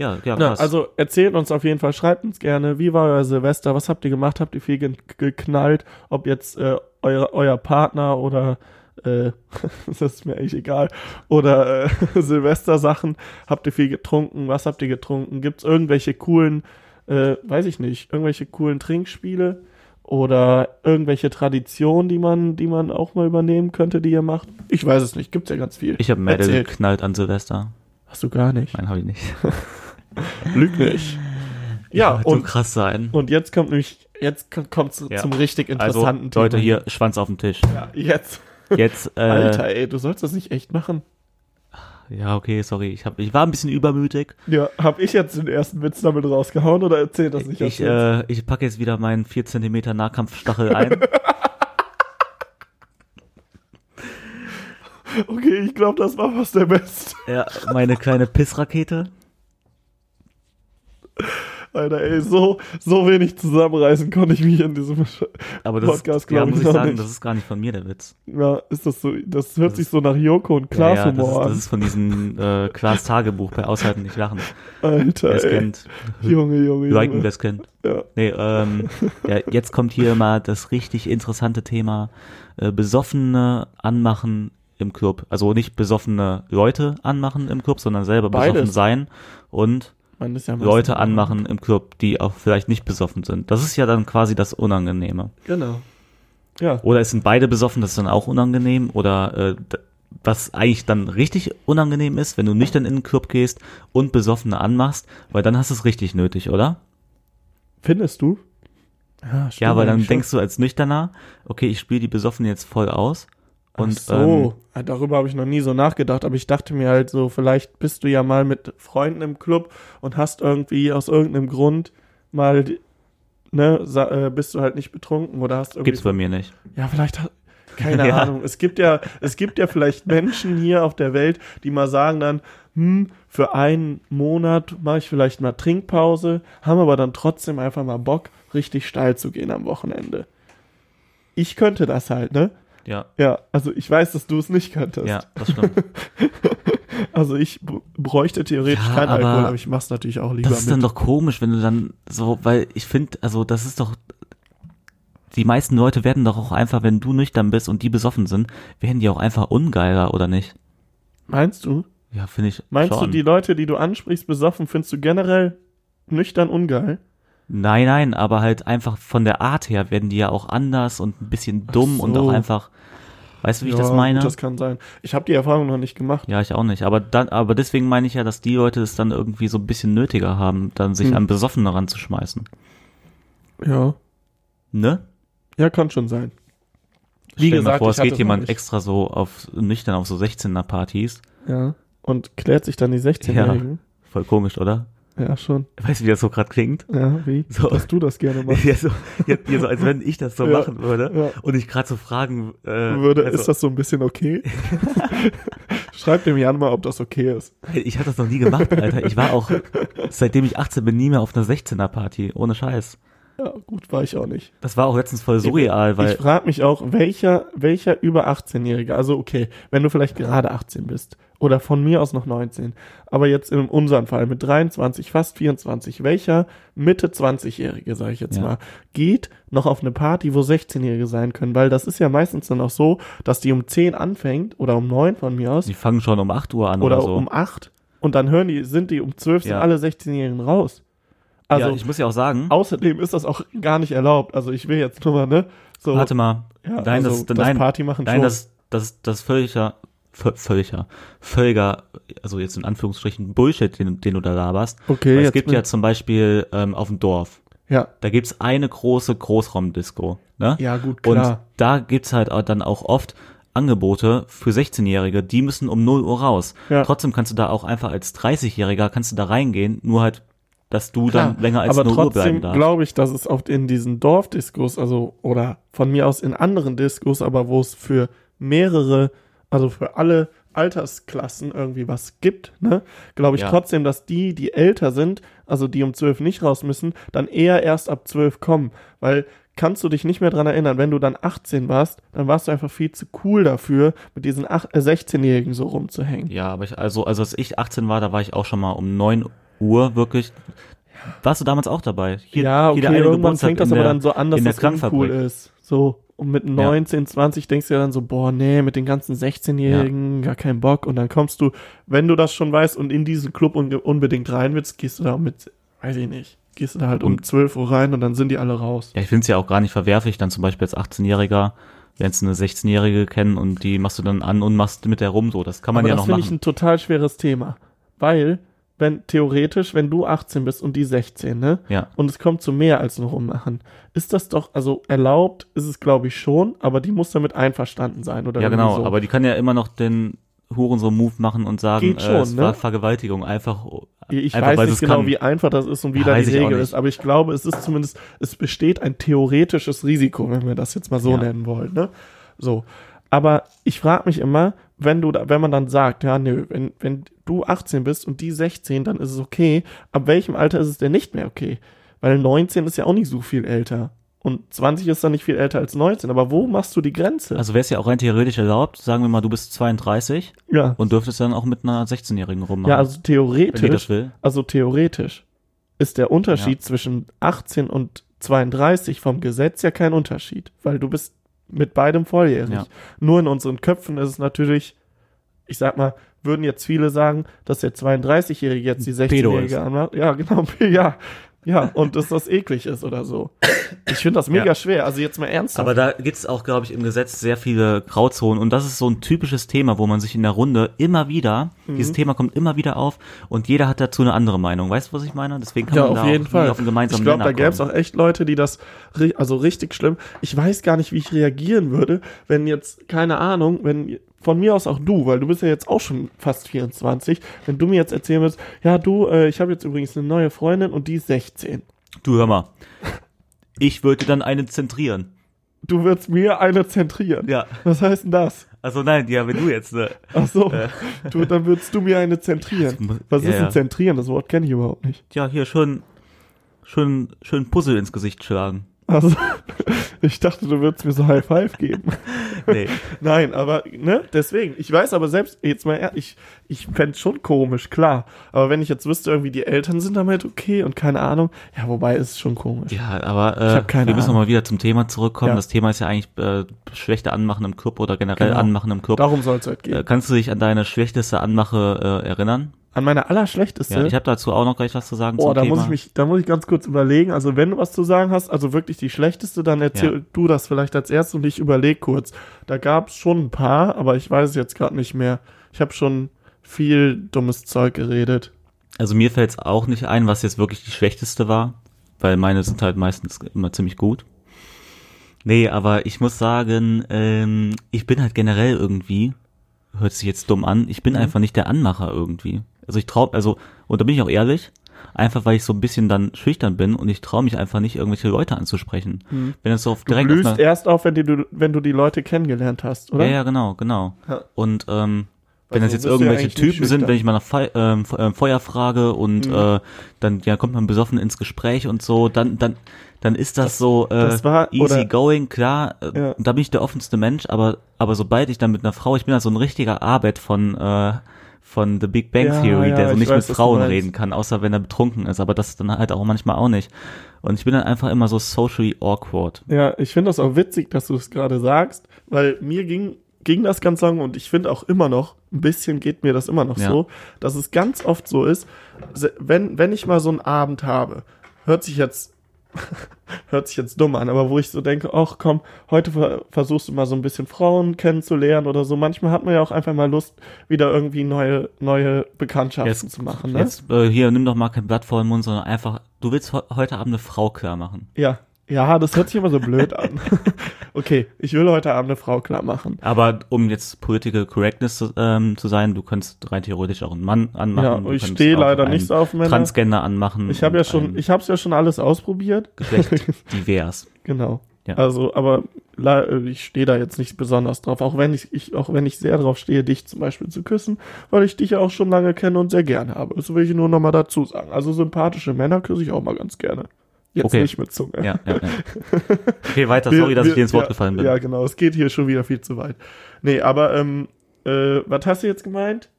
ja, Ja, krass. also erzählt uns auf jeden Fall, schreibt uns gerne, wie war euer Silvester, was habt ihr gemacht, habt ihr viel ge geknallt, ob jetzt äh, euer, euer Partner oder äh, <laughs> das ist mir eigentlich egal, oder äh, <laughs> Silvestersachen, habt ihr viel getrunken, was habt ihr getrunken, gibt's irgendwelche coolen, äh, weiß ich nicht, irgendwelche coolen Trinkspiele oder irgendwelche Traditionen, die man, die man auch mal übernehmen könnte, die ihr macht? Ich weiß es nicht, gibt's ja ganz viel. ich habe Mädel geknallt an Silvester. Hast du gar nicht. Nein, habe ich nicht. <laughs> Lüg nicht. Ja, und so krass sein. Und jetzt kommt nämlich, jetzt kommt es Ja. zum richtig Also, interessanten Leute, Thema. hier, Schwanz auf dem Tisch. Ja, jetzt. Jetzt, <laughs> äh, Alter, ey, du sollst das nicht echt machen. ja, okay, sorry, ich, hab, ich war ein bisschen übermütig. Ja, hab ich jetzt den ersten Witz damit rausgehauen oder erzähl das nicht? Ich, äh, ich packe jetzt wieder meinen 4 cm Nahkampfstachel ein. <laughs> okay, ich glaube, das war fast der Beste. ja, meine kleine Pissrakete. <laughs> Alter, ey, so, so wenig zusammenreißen konnte ich mich in diesem Aber das, Podcast, ist, ja, ich, muss ich sagen, nicht. das ist gar nicht von mir der Witz. Ja, ist das so, das hört Das sich so nach Joko und Ja, Klaas ja, das, ist, Humor das ist von diesem äh, Klaas Tagebuch bei Aushalten nicht lachen. an. Alter, Wer ey. kennt, Junge, Junge, liken, wer Junge. es kennt. Ja. Nee, ähm, ja, jetzt kommt hier mal das richtig interessante Thema. Äh, besoffene Anmachen im Club. Also nicht besoffene Leute anmachen im Club, sondern selber besoffen Beides. sein und Man ist ja Leute anmachen im Club, die auch vielleicht nicht besoffen sind. Das ist ja dann quasi das Unangenehme. Genau. Ja. Oder es sind beide besoffen, das ist dann auch unangenehm. Oder äh, was eigentlich dann richtig unangenehm ist, wenn du nüchtern in den Club gehst und Besoffene anmachst, weil dann hast du es richtig nötig, oder? Findest du? Ja, stimmt Ja, weil dann schon. denkst du als Nüchterner, okay, ich spiele die Besoffenen jetzt voll aus Und Ach so, Ah, darüber habe ich noch nie so nachgedacht, aber ich dachte mir halt so, vielleicht bist du ja mal mit Freunden im Club und hast irgendwie aus irgendeinem Grund mal, die- ne, äh, bist du halt nicht betrunken oder hast ähm, irgendwie. gibt's bei mir nicht. Ja, vielleicht keine <laughs> Ja. Ahnung. Es gibt ja, es gibt ja vielleicht Menschen hier auf der Welt, die mal sagen dann, hm, für einen Monat mache ich vielleicht mal Trinkpause, haben aber dann trotzdem einfach mal Bock, richtig steil zu gehen am Wochenende. Ich könnte das halt, ne? Ja, Ja, also ich weiß, dass du es nicht könntest. ja, das stimmt. <laughs> Also ich bräuchte theoretisch Ja, keinen aber Alkohol, aber ich mach's natürlich auch lieber Das ist dann mit. doch komisch, wenn du dann so, weil ich finde, also das ist doch, die meisten Leute werden doch auch einfach, wenn du nüchtern bist und die besoffen sind, werden die auch einfach ungeiler, oder nicht? Meinst du? Ja, finde ich Meinst schon. du, die Leute, die du ansprichst, besoffen, findest du generell nüchtern ungeil? Nein, nein, aber halt einfach von der Art her werden die ja auch anders und ein bisschen dumm und so. auch einfach, weißt du, wie ich das Ja, meine? Gut, das kann sein. Ich habe die Erfahrung noch nicht gemacht. ja, ich auch nicht. Aber dann, aber deswegen meine ich ja, dass die Leute es dann irgendwie so ein bisschen nötiger haben, dann sich Hm. an Besoffene ranzuschmeißen. Ja. Ne? Ja, kann schon sein. Wie Stell dir gesagt, mal vor, es geht jemand nicht. extra so auf nüchtern auf so 16er Partys. Ja. Und klärt sich dann die 16-Jährigen? Voll komisch, oder? Ja. schon. Weißt du, wie das so gerade klingt? Ja, wie? So. Dass du das gerne machst. <laughs> Ja, so, ja, so, als wenn ich das so Ja, machen würde ja. und ich gerade so fragen äh, Würde, also, ist das so ein bisschen okay? <laughs> Schreib dem Jan mal, ob das okay ist. Ich habe das noch nie gemacht, Alter. Ich war auch, seitdem ich 18 bin, nie mehr auf einer 16er Party. Ohne Scheiß. Ja, gut, war ich auch nicht. Das war auch letztens voll surreal, weil ich frage mich auch, welcher, welcher über 18-Jährige, also okay, wenn du vielleicht gerade 18 bist oder von mir aus noch 19, aber jetzt in unserem Fall mit 23, fast 24, welcher Mitte 20-Jährige, sage ich jetzt Ja. mal, geht noch auf eine Party, wo 16-Jährige sein können, weil das ist ja meistens dann auch so, dass die um 10 anfängt oder um 9 von mir aus die fangen schon um 8 Uhr an oder oder, so. um 8 und dann hören die, sind die um 12 sind Ja. alle 16-Jährigen raus. Also ja, ich muss ja auch sagen, außerdem ist das auch gar nicht erlaubt. Also ich will jetzt nur mal, ne? So, warte mal, ja, nein, also das, nein, Party machen nein, schon. das, das, das völliger, vö- völliger, völliger, also jetzt in Anführungsstrichen Bullshit, den, den du da laberst. okay, Weil es gibt ja zum Beispiel ähm, auf dem Dorf, ja, da gibt's eine große Großraumdisco, ne? ja gut, Und klar. da gibt's halt dann auch oft Angebote für 16-Jährige, die müssen um 0 Uhr raus. Ja. Trotzdem kannst du da auch einfach als 30-Jähriger kannst du da reingehen, nur halt, dass du Klar, dann länger als aber 0 Uhr bleiben trotzdem darfst. glaube ich, dass es oft in diesen Dorfdiskos, also oder von mir aus in anderen Diskos, aber wo es für mehrere, also für alle Altersklassen irgendwie was gibt, ne, glaube ich Ja. trotzdem, dass die, die älter sind, also die um zwölf nicht raus müssen, dann eher erst ab zwölf kommen, weil kannst du dich nicht mehr dran erinnern, wenn du dann 18 warst, dann warst du einfach viel zu cool dafür, mit diesen ach- äh, 16-Jährigen so rumzuhängen. Ja, aber ich, also, also als ich 18 war, da war ich auch schon mal um 9 Uhr wirklich. Warst du damals auch dabei? Hier, ja, okay, irgendwann fängt das aber der- dann so an, dass das uncool ist. So, und mit 19, 20 denkst du ja dann so, boah, nee, mit den ganzen 16-Jährigen, gar keinen Bock. Und dann kommst du, wenn du das schon weißt und in diesen Club un unbedingt rein willst, gehst du da mit, weiß ich nicht, gehst du da halt um Und- 12 Uhr rein und dann sind die alle raus. Ja, ich finde es ja auch gar nicht verwerflich, dann zum Beispiel als 18-Jähriger, lernst du eine 16-Jährige kennen und die machst du dann an und machst mit der rum so. Das kann man aber ja das noch finde machen. ich ein total schweres Thema. Weil, wenn theoretisch, wenn du 18 bist und die 16, ne? ja. und es kommt zu mehr als nur rummachen. Ist das doch, also erlaubt ist es glaube ich schon, aber die muss damit einverstanden sein oder Ja, genau, so. aber die kann ja immer noch den Hurensohn-Move machen und sagen, Geht schon, äh, es ne? war Vergewaltigung, einfach, ich einfach weiß nicht es genau, kann. wie einfach das ist und wie da die Regel ist, aber ich glaube, es ist zumindest, es besteht ein theoretisches Risiko, wenn wir das jetzt mal so Ja. nennen wollen, ne? So. Aber ich frage mich immer, wenn du da, wenn man dann sagt, ja, nö, wenn, wenn du 18 bist und die 16, dann ist es okay. Ab welchem Alter ist es denn nicht mehr okay? Weil 19 ist ja auch nicht so viel älter. Und 20 ist dann nicht viel älter als 19. Aber wo machst du die Grenze? Also wäre es ja auch rein theoretisch erlaubt, sagen wir mal, du bist 32 ja. und dürftest dann auch mit einer 16-Jährigen rummachen. Ja, also wenn die das theoretisch, will. also theoretisch ist der Unterschied zwischen 18 und 32 vom Gesetz ja kein Unterschied, weil du bist mit beidem volljährig. Ja. Nur in unseren Köpfen ist es natürlich, ich sag mal, würden jetzt viele sagen, dass der 32-Jährige jetzt die Pedo 16-Jährige ist. anmacht. Ja, genau, <laughs> ja. Ja, und dass das eklig ist oder so. Ich finde das mega Ja. schwer. Also jetzt mal ernsthaft. Aber da gibt's auch, glaube ich, im Gesetz sehr viele Grauzonen und das ist so ein typisches Thema, wo man sich in der Runde immer wieder, Mhm. dieses Thema kommt immer wieder auf und jeder hat dazu eine andere Meinung. Weißt du, was ich meine? Deswegen kann ja, man auf da jeden auch Fall. auf einen gemeinsamen ich glaube, da gäbe es auch echt Leute, die das, also richtig schlimm. Ich weiß gar nicht, wie ich reagieren würde, wenn jetzt, keine Ahnung, wenn von mir aus auch du, weil du bist ja jetzt auch schon fast 24, wenn du mir jetzt erzählen würdest, ja du, äh, ich habe jetzt übrigens eine neue Freundin und die ist 16. Du hör mal. Ich würde dann einen zentrieren. Du würdest mir eine zentrieren. Ja. Was heißt denn das? Also nein, ja, wenn du jetzt, ne? Ach so, du, dann würdest du mir eine zentrieren. Was Ja, ist ein zentrieren? Das Wort kenne ich überhaupt nicht. Ja, hier schön, schön, schön Puzzle ins Gesicht schlagen. Also, ich dachte, du würdest mir so High Five geben. <laughs> Nee. Nein, aber, ne, deswegen. Ich weiß aber selbst, jetzt mal ehrlich, ich, ich fände schon komisch, klar. Aber wenn ich jetzt wüsste, irgendwie die Eltern sind damit okay und keine Ahnung, ja, wobei ist schon komisch. Ja, aber äh, wir müssen Ahnung. mal wieder zum Thema zurückkommen. Ja. Das Thema ist ja eigentlich äh, schlechte Anmachen im Körper oder generell Genau. Anmachen im Körper. Darum soll es halt gehen. Äh, kannst du dich an deine schlechteste Anmache äh, erinnern? An meine allerschlechteste. Ja, ich habe dazu auch noch gleich was zu sagen Oh, da Thema. muss ich mich, da muss ich ganz kurz überlegen. Also wenn du was zu sagen hast, also wirklich die schlechteste, dann erzähl Du das vielleicht als erstes und ich überleg kurz. Da gab es schon ein paar, aber ich weiß es jetzt gerade nicht mehr. Ich habe schon viel dummes Zeug geredet. also mir fällt es auch nicht ein, was jetzt wirklich die schlechteste war, weil meine sind halt meistens immer ziemlich gut. Nee, aber ich muss sagen, ähm, ich bin halt generell irgendwie, hört sich jetzt dumm an, ich bin Mhm. einfach nicht der Anmacher irgendwie. Also ich trau, also, und da bin ich auch ehrlich, einfach weil ich so ein bisschen dann schüchtern bin und ich traue mich einfach nicht, irgendwelche Leute anzusprechen. Wenn es so auf. Du direkt auf blühst erst auf, wenn, die, du, wenn du die Leute kennengelernt hast, oder? Ja, ja, genau, genau. Ja. Und ähm, wenn Also das jetzt du ja irgendwelche nicht Typen sind, wenn ich mal nach Fe ähm, äh, Feuer frage und Mhm. äh, dann ja, kommt man besoffen ins Gespräch und so, dann dann dann ist das, so äh, das war- easy oder- going, klar. Äh, Ja. Da bin ich der offenste Mensch, aber aber sobald ich dann mit einer Frau, ich bin halt so ein richtiger Arbeit von äh, von The Big Bang Ja, Theory, ja, der so ich nicht weiß, mit Frauen reden kann, außer wenn er betrunken ist, aber das dann halt auch manchmal auch nicht. Und ich bin dann einfach immer so socially awkward. Ja, ich finde das auch witzig, dass du es gerade sagst, weil mir ging, ging das ganz lange und ich finde auch immer noch, ein bisschen geht mir das immer noch Ja. so, dass es ganz oft so ist, wenn, wenn ich mal so einen Abend habe, hört sich jetzt, <laughs> hört sich jetzt dumm an, aber wo ich so denke, ach komm, heute ver versuchst du mal so ein bisschen Frauen kennenzulernen oder so. Manchmal hat man ja auch einfach mal Lust, wieder irgendwie neue, neue Bekanntschaften zu machen, ne? Jetzt äh, hier nimm doch mal kein Blatt vor den Mund, sondern einfach, du willst he heute Abend eine Frau klar machen. Ja. Ja, das hört sich immer so blöd an. <laughs> okay, ich will heute Abend eine Frau klar machen. Aber um jetzt Political Correctness zu, ähm, zu sein, du kannst rein theoretisch auch einen Mann anmachen. Ja, ich stehe leider nicht so auf Männer. Transgender anmachen. Ich habe ja schon, ich habe es ja schon alles ausprobiert. Geschlecht <laughs> divers. Genau. Ja. Also, aber le- ich stehe da jetzt nicht besonders drauf, auch wenn ich, ich, auch wenn ich sehr drauf stehe, dich zum Beispiel zu küssen, weil ich dich ja auch schon lange kenne und sehr gerne habe. Das will ich nur noch mal dazu sagen. Also sympathische Männer küsse ich auch mal ganz gerne. Jetzt Okay. nicht mit Zunge. Ja, ja, ja. <laughs> Okay, weiter. Sorry, dass wir- ich dir ins Wort ja, gefallen bin. Ja, genau. Es geht hier schon wieder viel zu weit. Nee, aber, ähm, äh, was hast du jetzt gemeint?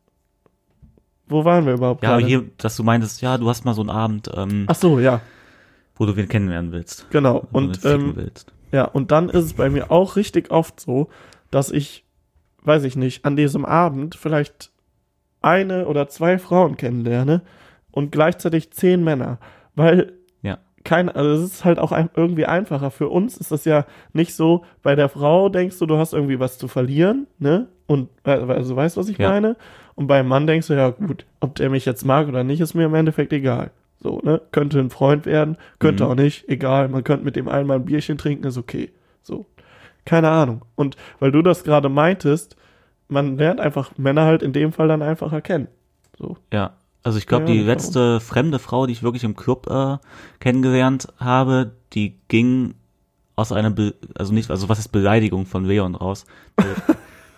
Wo waren wir überhaupt Ja, hier, dass du meintest, ja, du hast mal so einen Abend, ähm, Ach so, ja, wo du wen kennenlernen willst. genau. Und, ähm, willst. Ja, und dann ist es bei mir auch richtig oft so, dass ich, weiß ich nicht, an diesem Abend vielleicht eine oder zwei Frauen kennenlerne und gleichzeitig zehn Männer. Weil. Kein, also es ist halt auch ein, irgendwie einfacher. Für uns ist das ja nicht so, bei der Frau denkst du, du hast irgendwie was zu verlieren, ne? Und, äh, also weißt du, was ich Ja. meine? Und beim Mann denkst du, ja gut, ob der mich jetzt mag oder nicht, ist mir im Endeffekt egal. So, ne? Könnte ein Freund werden, könnte Mhm. auch nicht, egal. Man könnte mit dem einmal ein Bierchen trinken, ist okay. So. Keine Ahnung. Und weil du das gerade meintest, man lernt einfach Männer halt in dem Fall dann einfach erkennen. So. Ja. Also ich glaube, Ja, die letzte fremde Frau, die ich wirklich im Club äh, kennengelernt habe, die ging aus einer, Be also nicht, also was ist Beleidigung von Leon raus? <laughs>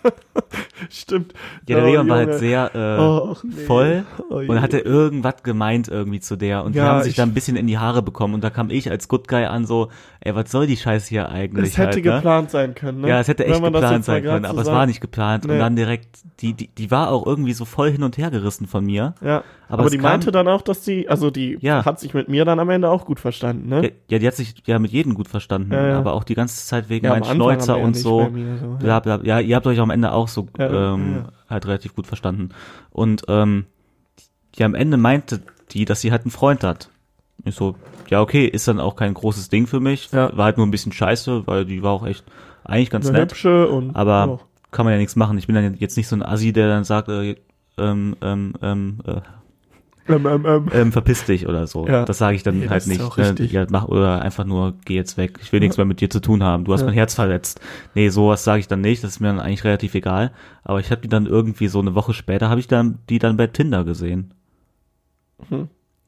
<laughs> Stimmt. Ja, der Oh, Leon war Junge. halt sehr äh, Och, nee. voll Oh, und hatte irgendwas gemeint irgendwie zu der und die Ja, haben sich ich- da ein bisschen in die Haare bekommen und da kam ich als Good Guy an so, ey, was soll die Scheiße hier eigentlich? Es hätte halt, ne? geplant sein können, ne? Ja, es hätte echt geplant sein können, so aber es war nicht geplant und Nee. dann direkt, die, die, die war auch irgendwie so voll hin und her gerissen von mir. Ja, Aber aber, die kam- meinte dann auch, dass die, also die Ja. hat sich mit mir dann am Ende auch gut verstanden, ne? Ja, ja, die hat sich ja mit jedem gut verstanden, aber auch die ganze Zeit wegen Ja, mein am Anfang Schnäuzer und so. so, ja. Bla, bla, ja, ihr habt euch am Ende auch so Ja, ähm, ja. halt relativ gut verstanden. Und ähm, ja, am Ende meinte die, dass sie halt einen Freund hat. Ich so, ja, okay, ist dann auch kein großes Ding für mich. Ja. War halt nur ein bisschen scheiße, weil die war auch echt eigentlich ganz Eine nett. hübsche und Aber auch. kann man ja nichts machen. Ich bin dann jetzt nicht so ein Assi, der dann sagt, äh, ähm, ähm, ähm, äh, Ähm, ähm, ähm. ähm, verpiss dich oder so. Ja. Das sage ich dann Nee, halt nicht. auch Ne? richtig. Ja, mach, oder einfach nur, geh jetzt weg. Ich will nichts mehr mit dir zu tun haben. Du hast Ja. mein Herz verletzt. Nee, sowas sage ich dann nicht. Das ist mir dann eigentlich relativ egal. Aber ich habe die dann irgendwie so eine Woche später, habe ich dann die dann bei Tinder gesehen.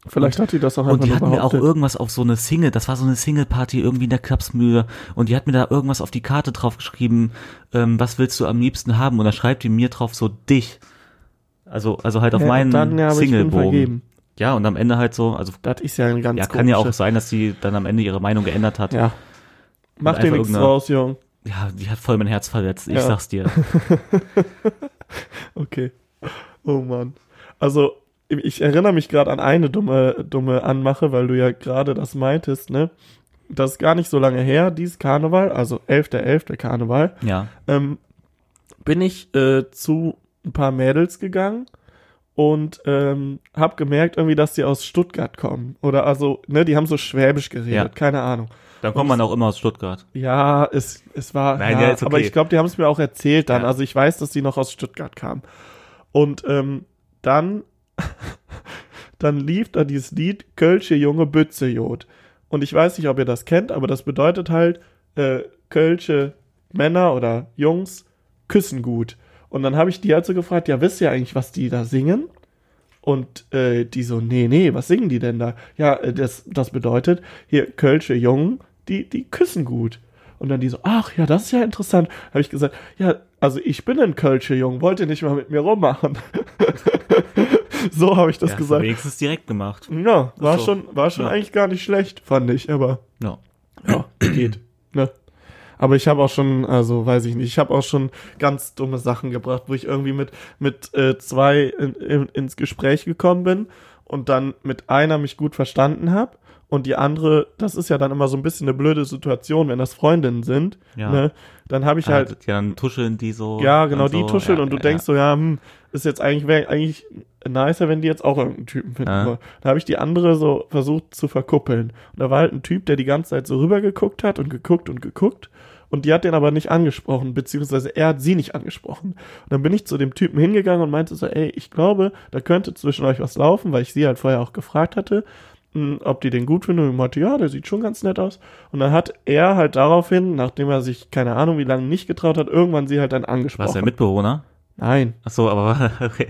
Vielleicht hat die das auch Und einfach die nur hat mir auch irgendwas auf so eine Single, das war so eine Single-Party irgendwie in der Klapsmühle und die hat mir da irgendwas auf die Karte drauf geschrieben, ähm, was willst du am liebsten haben? Und dann schreibt die mir drauf so dich. Also, also halt auf Ja, meinen dann, ja, Singlebogen. Ja, und am Ende halt so, also Das ist ja ein ganz ja, kann ja auch sein, dass sie dann am Ende ihre Meinung geändert hat. Ja. Mach dir nichts draus, Jung. Ja, die hat voll mein Herz verletzt, ich Ja. sag's dir. <laughs> Okay. Oh Mann. Also, ich erinnere mich gerade an eine dumme, dumme Anmache, weil du ja gerade das meintest, ne? Das ist gar nicht so lange her, dieses Karneval, also 11.11. Karneval, Ja. ähm, bin ich äh, zu ein paar Mädels gegangen und ähm, hab gemerkt irgendwie, dass die aus Stuttgart kommen. Oder also, ne, die haben so schwäbisch geredet, Ja. keine Ahnung. Dann kommt man auch immer aus Stuttgart. Ja, es, es war. Nein, ja, ja, okay. Aber ich glaube, die haben es mir auch erzählt dann. Ja. Also ich weiß, dass die noch aus Stuttgart kamen. Und ähm, dann, <laughs> dann lief da dieses Lied Kölsche Junge Bützejod. Und ich weiß nicht, ob ihr das kennt, aber das bedeutet halt, äh, Kölsche Männer oder Jungs küssen gut. Und dann habe ich die halt so gefragt, ja, wisst ihr eigentlich, was die da singen? Und äh, die so, nee, nee, was singen die denn da? Ja, äh, das, das bedeutet, hier, Kölsche Jungen, die, die küssen gut. Und dann die so, ach ja, das ist ja interessant. Habe ich gesagt, ja, also ich bin ein Kölsche Jung, wollt ihr nicht mal mit mir rummachen? <laughs> so habe ich das ja, gesagt. Wenigstens direkt gemacht. Ja, war so. schon, war schon Ja. eigentlich gar nicht schlecht, fand ich, aber Ja. ja, geht. Ne? Aber ich habe auch schon, also weiß ich nicht, ich habe auch schon ganz dumme Sachen gebracht, wo ich irgendwie mit, mit äh, zwei in, in, ins Gespräch gekommen bin und dann mit einer mich gut verstanden habe und die andere, das ist ja dann immer so ein bisschen eine blöde Situation, wenn das Freundinnen sind, Ja. ne? Dann habe ich halt, ja, dann tuscheln die so. ja, genau, die so. tuscheln ja, und du ja, denkst so, ja, hm, ist jetzt eigentlich, wäre eigentlich nicer, wenn die jetzt auch irgendeinen Typen finden. Ja. Da habe ich die andere so versucht zu verkuppeln. Und da war halt ein Typ, der die ganze Zeit so rübergeguckt hat und geguckt und geguckt. Und die hat den aber nicht angesprochen, beziehungsweise er hat sie nicht angesprochen. Und dann bin ich zu dem Typen hingegangen und meinte so, ey, ich glaube, da könnte zwischen euch was laufen, weil ich sie halt vorher auch gefragt hatte, ob die den gut finden. Und ich meinte, ja, der sieht schon ganz nett aus. Und dann hat er halt daraufhin, nachdem er sich, keine Ahnung, wie lange nicht getraut hat, irgendwann sie halt dann War angesprochen. es der Mitbewohner? Nein, Ach so, aber <laughs> okay.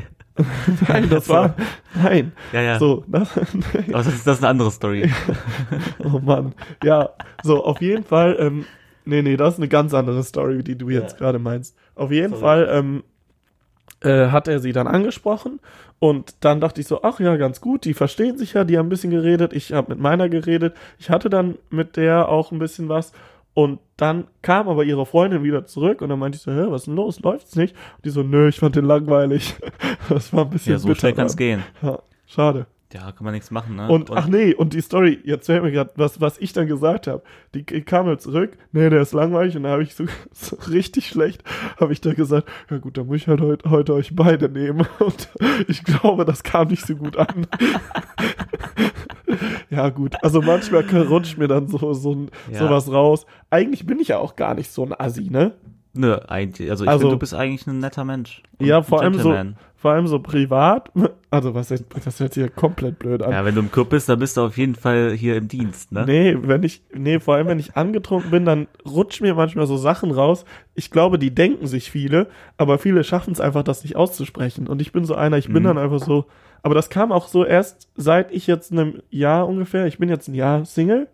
nein, das war, nein. Ja, ja. So, das, <laughs> Aber das ist, das ist eine andere Story. <laughs> oh Mann. Ja, so, auf jeden Fall, ähm, nee, nee, das ist eine ganz andere Story, die du jetzt gerade meinst. Auf jeden Sorry. Fall, ähm, äh, hat er sie dann angesprochen und dann dachte ich so, ach ja, ganz gut, die verstehen sich ja, die haben ein bisschen geredet, ich habe mit meiner geredet, ich hatte dann mit der auch ein bisschen was und dann kam aber ihre Freundin wieder zurück und dann meinte ich so, hä, was ist denn los, läuft's nicht? Und die so, nö, ich fand den langweilig. <laughs> Das war ein bisschen Ja, so bitter schnell kann's gehen. Ja, schade. Ja, kann man nichts machen, ne? Und, ach nee, und die Story, jetzt fällt mir gerade, was, was ich dann gesagt habe. Die, die kam halt zurück, nee, der ist langweilig und da habe ich so, <laughs> so richtig schlecht, habe ich da gesagt, ja gut, dann muss ich halt heute, heute euch beide nehmen. <laughs> Und ich glaube, das kam nicht so gut an. <laughs> ja gut, also manchmal rutscht mir dann so, so ein, Ja. sowas raus. Eigentlich bin ich ja auch gar nicht so ein Assi, ne? Nö, eigentlich. Also ich Also- finde, du bist eigentlich ein netter Mensch. Ja, vor allem so, vor allem so privat. <laughs> Also was, das hört sich ja komplett blöd an. Ja, wenn du im Club bist, dann bist du auf jeden Fall hier im Dienst, ne? Nee, wenn ich, nee, vor allem wenn ich angetrunken bin, dann rutschen mir manchmal so Sachen raus. Ich glaube, die denken sich viele, aber viele schaffen es einfach, das nicht auszusprechen. Und ich bin so einer, ich bin Mhm. dann einfach so, aber das kam auch so erst seit ich jetzt einem Jahr ungefähr, ich bin jetzt ein Jahr Single.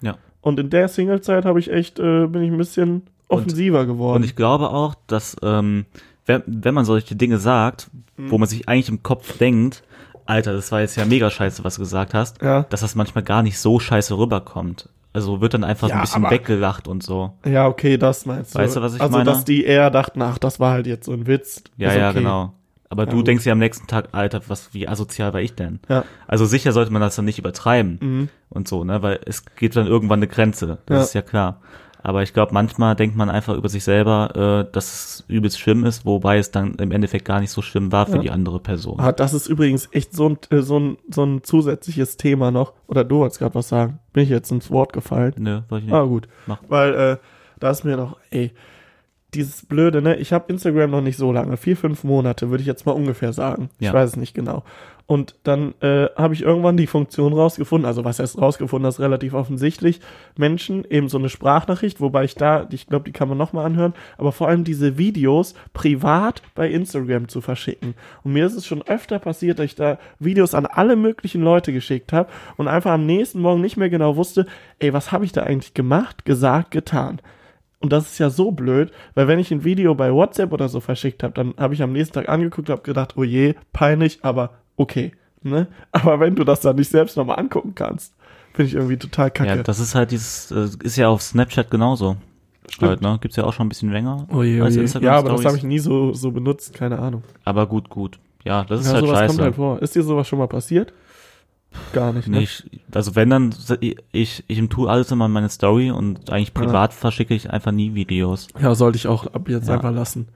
Ja. Und in der Singlezeit habe ich echt, äh, bin ich ein bisschen offensiver geworden. Und ich glaube auch, dass ähm, wenn, wenn man solche Dinge sagt, Mhm. wo man sich eigentlich im Kopf denkt, Alter, das war jetzt ja mega scheiße, was du gesagt hast, Ja. dass das manchmal gar nicht so scheiße rüberkommt. Also wird dann einfach Ja, ein bisschen aber- weggelacht und so. ja, okay, das meinst du. Weißt du, was ich also, meine? dass die eher dachten, ach, das war halt jetzt so ein Witz. Ja, ja, okay. genau. Aber Ja, du gut. denkst ja am nächsten Tag, Alter, was, wie asozial war ich denn? Ja. Also sicher sollte man das dann nicht übertreiben Mhm. und so, ne, weil es geht dann irgendwann eine Grenze. Das Ja. ist ja klar. Aber ich glaube, manchmal denkt man einfach über sich selber, äh, dass es übelst schlimm ist, wobei es dann im Endeffekt gar nicht so schlimm war für Ja. die andere Person. Ah, das ist übrigens echt so ein, äh, so ein, so ein zusätzliches Thema noch. Oder du wolltest gerade was sagen. Bin ich jetzt ins Wort gefallen? Nö, wollte ich nicht. Ah, gut. Mach. Weil, äh, da ist mir noch, ey, dieses Blöde, ne? Ich habe Instagram noch nicht so lange, vier, fünf Monate, würde ich jetzt mal ungefähr sagen. Ja. Ich weiß es nicht genau. Und dann äh, habe ich irgendwann die Funktion rausgefunden, also was heißt rausgefunden, das ist relativ offensichtlich, Menschen eben so eine Sprachnachricht, wobei ich da, ich glaube, die kann man nochmal anhören, aber vor allem diese Videos privat bei Instagram zu verschicken. Und mir ist es schon öfter passiert, dass ich da Videos an alle möglichen Leute geschickt habe und einfach am nächsten Morgen nicht mehr genau wusste, ey, was habe ich da eigentlich gemacht, gesagt, getan. Und das ist ja so blöd, weil wenn ich ein Video bei WhatsApp oder so verschickt habe, dann habe ich am nächsten Tag angeguckt, habe gedacht, oh je, peinlich, aber okay. Ne? <laughs> Aber wenn du das dann nicht selbst nochmal angucken kannst, finde ich irgendwie total kacke. Ja, das ist halt dieses, äh, ist ja auf Snapchat genauso. Stimmt. Halt, ne? Gibt's ja auch schon ein bisschen länger. oh je, oh je. Ja, aber das habe ich nie so, so benutzt, keine Ahnung. Aber gut, gut. Ja, das ist ja, halt sowas scheiße. kommt halt vor. Ist dir sowas schon mal passiert? Gar nicht, ne? Nicht, also wenn dann, ich, ich tue alles immer in meine Story und eigentlich privat verschicke ich einfach nie Videos. Ja, sollte ich auch ab jetzt Ja. einfach lassen.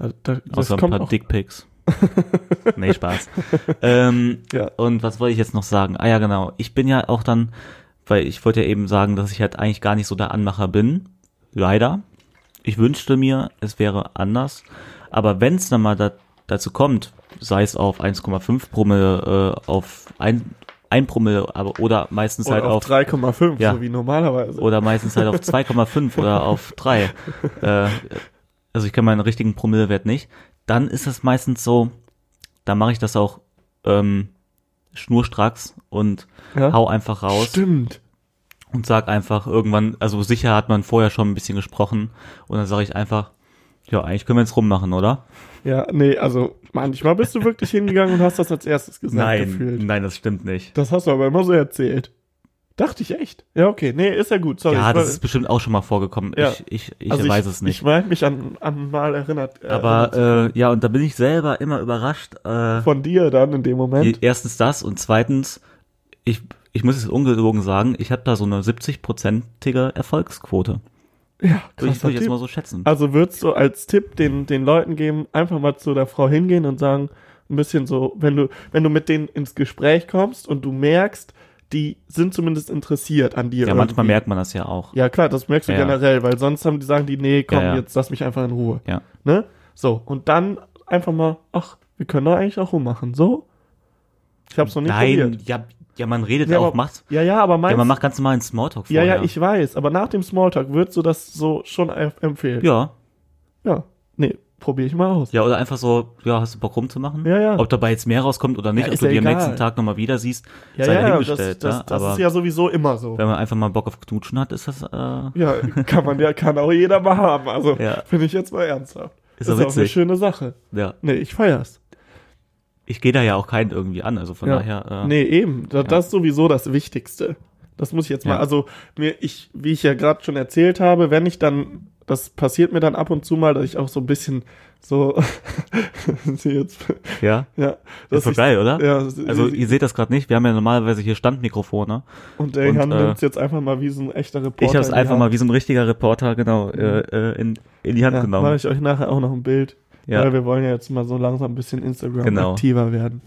Ja, da, das Außer ein paar. Dickpics. <laughs> nee, Spaß. ähm, Ja. Und was wollte ich jetzt noch sagen? Ah ja, genau. Ich bin ja auch dann, weil ich wollte ja eben sagen, dass ich halt eigentlich gar nicht so der Anmacher bin. Leider. Ich wünschte mir, es wäre anders. Aber wenn es dann mal da, dazu kommt, sei es auf 1,5 Promille, äh, auf ein, ein Promille, aber oder meistens Oder halt auf, auf 3,5, Ja. so wie normalerweise. oder meistens halt auf 2,5 oder <laughs> auf 3. Äh, also ich kenne meinen richtigen Promillewert nicht. Dann ist es meistens so, da mache ich das auch ähm, schnurstracks und ja? hau einfach raus Stimmt. und sag einfach irgendwann, also sicher hat man vorher schon ein bisschen gesprochen und dann sage ich einfach, ja, eigentlich können wir jetzt rummachen, oder? Ja, nee, also manchmal bist du wirklich hingegangen und hast das als erstes gesagt gefühlt. nein, das stimmt nicht. Das hast du aber immer so erzählt. Dachte ich echt. Ja, okay. Nee, ist ja gut. Sorry. ja, das ist bestimmt auch schon mal vorgekommen. Ja. Ich, ich, ich also weiß ich, es nicht. Ich meine mich an, an mal erinnert. äh, Aber erinnert äh, ja, und da bin ich selber immer überrascht. Äh, von dir dann in dem Moment. Erstens das und zweitens, ich, ich muss es ungelogen sagen, ich habe da so eine 70-prozentige Erfolgsquote. Ja, Würde ich, würde ich jetzt mal so schätzen. Also würdest du als Tipp den, den Leuten geben, einfach mal zu der Frau hingehen und sagen, ein bisschen so, wenn du, wenn du mit denen ins Gespräch kommst und du merkst, die sind zumindest interessiert an dir. ja, manchmal irgendwie. merkt man das ja auch. Ja, klar, das merkst du Ja. generell, weil sonst haben die sagen die, nee, komm, Ja, ja. jetzt lass mich einfach in Ruhe. Ja. Ne? So, und dann einfach mal, ach, wir können doch eigentlich auch rummachen. So? Ich hab's noch nicht Nein, probiert. ja, ja, man redet Ja, auch, aber- macht, Ja, ja, aber ja, meinst man macht ganz normal einen Smalltalk Ja, vorher. ja, ich weiß, aber nach dem Smalltalk würdest du das so schon em- empfehlen. Ja, Ja. Nee, probiere ich mal aus. ja, oder einfach so, ja, hast du Bock rumzumachen? Ja, ja. Ob dabei jetzt mehr rauskommt oder nicht, Ja, ob du ja die am nächsten Tag nochmal wieder siehst, Ja, sei ja, das, dahingestellt, das, ja. das aber ist ja sowieso immer so. wenn man einfach mal Bock auf Knutschen hat, ist das, äh, Ja, <laughs> kann man ja, kann auch jeder mal haben. Also, Ja. finde ich jetzt mal ernsthaft. Ist ist auch eine witzig. schöne Sache. ja. Nee, ich feier's. Ich gehe da ja auch keinen irgendwie an, also von Ja. daher, äh, Nee, eben. Da, Das ist sowieso das Wichtigste. Das muss ich jetzt mal, Ja. also mir, ich, wie ich ja gerade schon erzählt habe, wenn ich dann, das passiert mir dann ab und zu mal, dass ich auch so ein bisschen so, <laughs> jetzt, ja. ja, Das ist doch ich- geil, oder? Ja, Also ihr seht das gerade nicht, wir haben ja normalerweise hier Standmikrofone. und der Jan äh, nimmt's jetzt einfach mal wie so ein echter Reporter. Ich habe es einfach mal wie so ein richtiger Reporter, genau, äh, äh, in, in die Hand ja, genommen. mache ich euch nachher auch noch ein Bild. Ja. Weil wir wollen ja jetzt mal so langsam ein bisschen Instagram Genau. aktiver werden.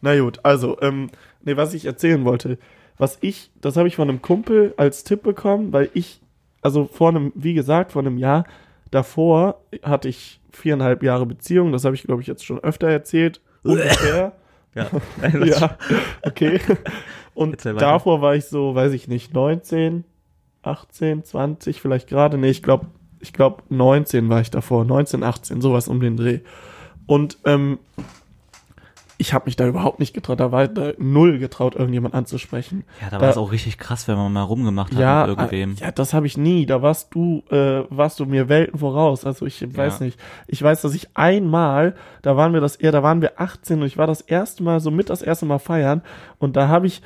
Na gut, also, ähm, nee, was ich erzählen wollte, was ich, das habe ich von einem Kumpel als Tipp bekommen, weil ich, also vor einem, wie gesagt, vor einem Jahr davor hatte ich viereinhalb Jahre Beziehung, das habe ich, glaube ich, jetzt schon öfter erzählt. Ungefähr. ja. <laughs> ja, okay. Und davor war ich so, weiß ich nicht, 19, 18, 20, vielleicht gerade, nee, ich glaube, ich glaube 19 war ich davor, 19, 18, sowas um den Dreh. Und ähm, ich habe mich da überhaupt nicht getraut, da war da null getraut, irgendjemand anzusprechen. Ja, da Da- war es auch richtig krass, wenn man mal rumgemacht hat Ja, mit irgendwem. äh, ja, das habe ich nie. Da warst du, äh, warst du mir Welten voraus. Also ich weiß nicht. Ich weiß, dass ich einmal, da waren wir das eher, da waren wir 18 und ich war das erste Mal, so mit das erste Mal feiern und da habe ich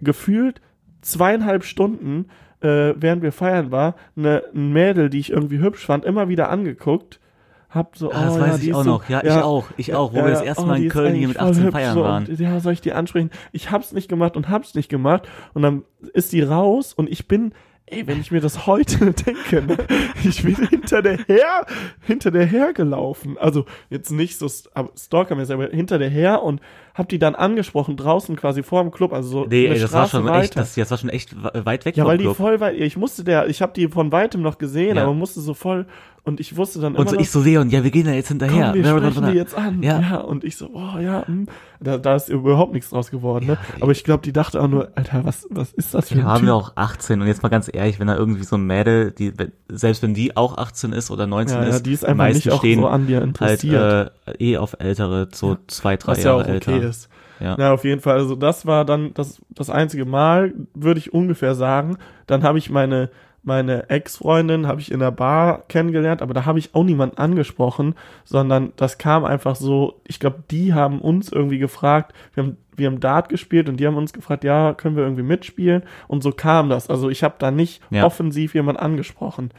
gefühlt zweieinhalb Stunden, äh, während wir feiern war, eine, ein Mädel, die ich irgendwie hübsch fand, immer wieder angeguckt. Hab so, Ah, das oh, weiß ja, ich auch so, noch. Ja, ich auch. Ich auch, wo wir das erste Mal die in Köln hier mit voll 18 hübsch, feiern so, waren. Und, ja, soll ich die ansprechen? Ich hab's nicht gemacht und hab's nicht gemacht. Und dann ist die raus und ich bin ey, wenn ich mir das heute <laughs> denke, ne, ich bin hinter der her, hinter der hergelaufen. Also jetzt nicht so Stalker-mäßig, aber hinter der her und hab die dann angesprochen draußen quasi vor dem Club, also so Nee, ey, das war Straße schon weiter. echt, das, das war schon echt we- weit weg ja, weil die Club. voll weit, ich musste der, ich habe die von weitem noch gesehen, Ja. aber musste so voll und ich wusste dann und immer so, noch, ich so Leon, ja, wir gehen da jetzt hinterher. komm, wir Blablabla. sprechen die jetzt an. Ja. Ja. und ich so, oh ja, hm. da, da ist überhaupt nichts draus geworden. Ne? Aber ich glaube, die dachte auch nur, Alter, was, was ist das für Wir ein haben Typ? ja auch 18 und jetzt mal ganz ehrlich, wenn da irgendwie so ein Mädel, die, selbst wenn die auch 18 ist oder 19 ja, ja, ist, die ist die einfach nicht auch so an dir halt interessiert. äh, eh auf ältere, so zwei, drei ja Jahre okay älter. Ist. Ja. Na, auf jeden Fall. Also das war dann das, das einzige Mal, würde ich ungefähr sagen. Dann habe ich meine, meine Ex-Freundin habe ich in der Bar kennengelernt, aber da habe ich auch niemanden angesprochen, sondern das kam einfach so, ich glaube, die haben uns irgendwie gefragt, wir haben, wir haben Dart gespielt und die haben uns gefragt, ja, können wir irgendwie mitspielen? Und so kam das. Also ich habe da nicht Ja. offensiv jemanden angesprochen.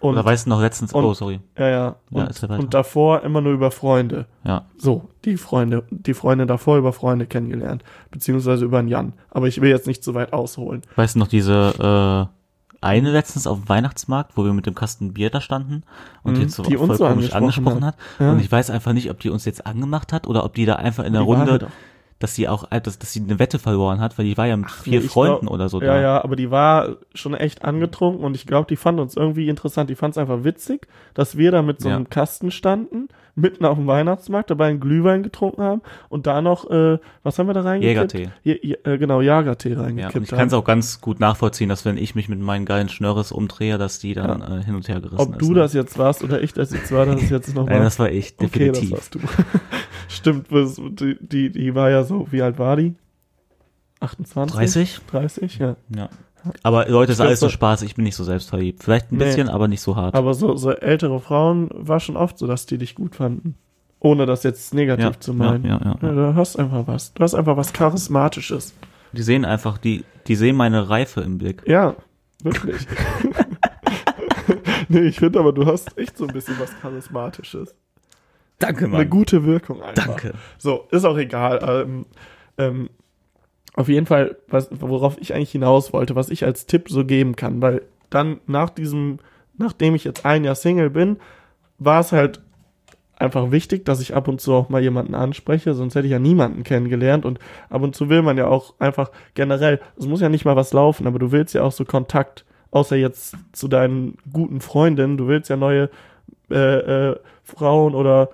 Und, Oder weißt du noch letztens, und- oh, sorry. ja, ja. Ja, Und, und davor immer nur über Freunde. Ja. So, die Freunde, die Freunde davor über Freunde kennengelernt, beziehungsweise über einen Jan. Aber ich will jetzt nicht zu weit ausholen. Weißt du noch diese äh, eine letztens auf dem Weihnachtsmarkt, wo wir mit dem Kasten Bier da standen und Mhm, jetzt so die uns so komisch angesprochen angesprochen hat. Ja. Und ich weiß einfach nicht, ob die uns jetzt angemacht hat oder ob die da einfach in der Die Runde, dass sie auch, äh, dass, dass sie eine Wette verloren hat, weil die war ja mit vier Nee, ich Freunden glaub- oder so Ja, da. ja, aber die war schon echt angetrunken und ich glaube, die fand uns irgendwie interessant. Die fand es einfach witzig, dass wir da mit so Ja. einem Kasten standen, mitten auf dem Weihnachtsmarkt, dabei einen Glühwein getrunken haben und da noch, äh, was haben wir da reingekippt? Jägertee. J J äh, genau, Jagertee Ja, reingekippt und ich kann es auch ganz gut nachvollziehen, dass wenn ich mich mit meinen geilen Schnörres umdrehe, dass die dann äh, hin und her gerissen Ob ist. du ne? das jetzt warst oder ich das jetzt war, das ist jetzt nochmal. Nein, das war ich, Okay, das definitiv. warst du. <laughs> Stimmt, was- die, die, die war ja so, wie alt war die? 28? 30? 30, ja. Ja. Aber Leute, ist alles so Spaß, ich bin nicht so selbstverliebt. Vielleicht ein Nee. bisschen, aber nicht so hart. Aber so, so ältere Frauen war schon oft so, dass die dich gut fanden. Ohne das jetzt negativ ja, zu meinen. Ja, ja, ja. Ja, du hast einfach was. Du hast einfach was Charismatisches. Die sehen einfach, die, die sehen meine Reife im Blick. Ja, wirklich. <laughs> nee, ich finde aber, du hast echt so ein bisschen was Charismatisches. Danke, Eine gute Wirkung einfach. Danke. So, ist auch egal. Ähm, ähm, auf jeden Fall, was, worauf ich eigentlich hinaus wollte, was ich als Tipp so geben kann, weil dann nach diesem, nachdem ich jetzt ein Jahr Single bin, war es halt einfach wichtig, dass ich ab und zu auch mal jemanden anspreche, sonst hätte ich ja niemanden kennengelernt und ab und zu will man ja auch einfach generell, es muss ja nicht mal was laufen, aber du willst ja auch so Kontakt, außer jetzt zu deinen guten Freundinnen, du willst ja neue äh, äh, Frauen oder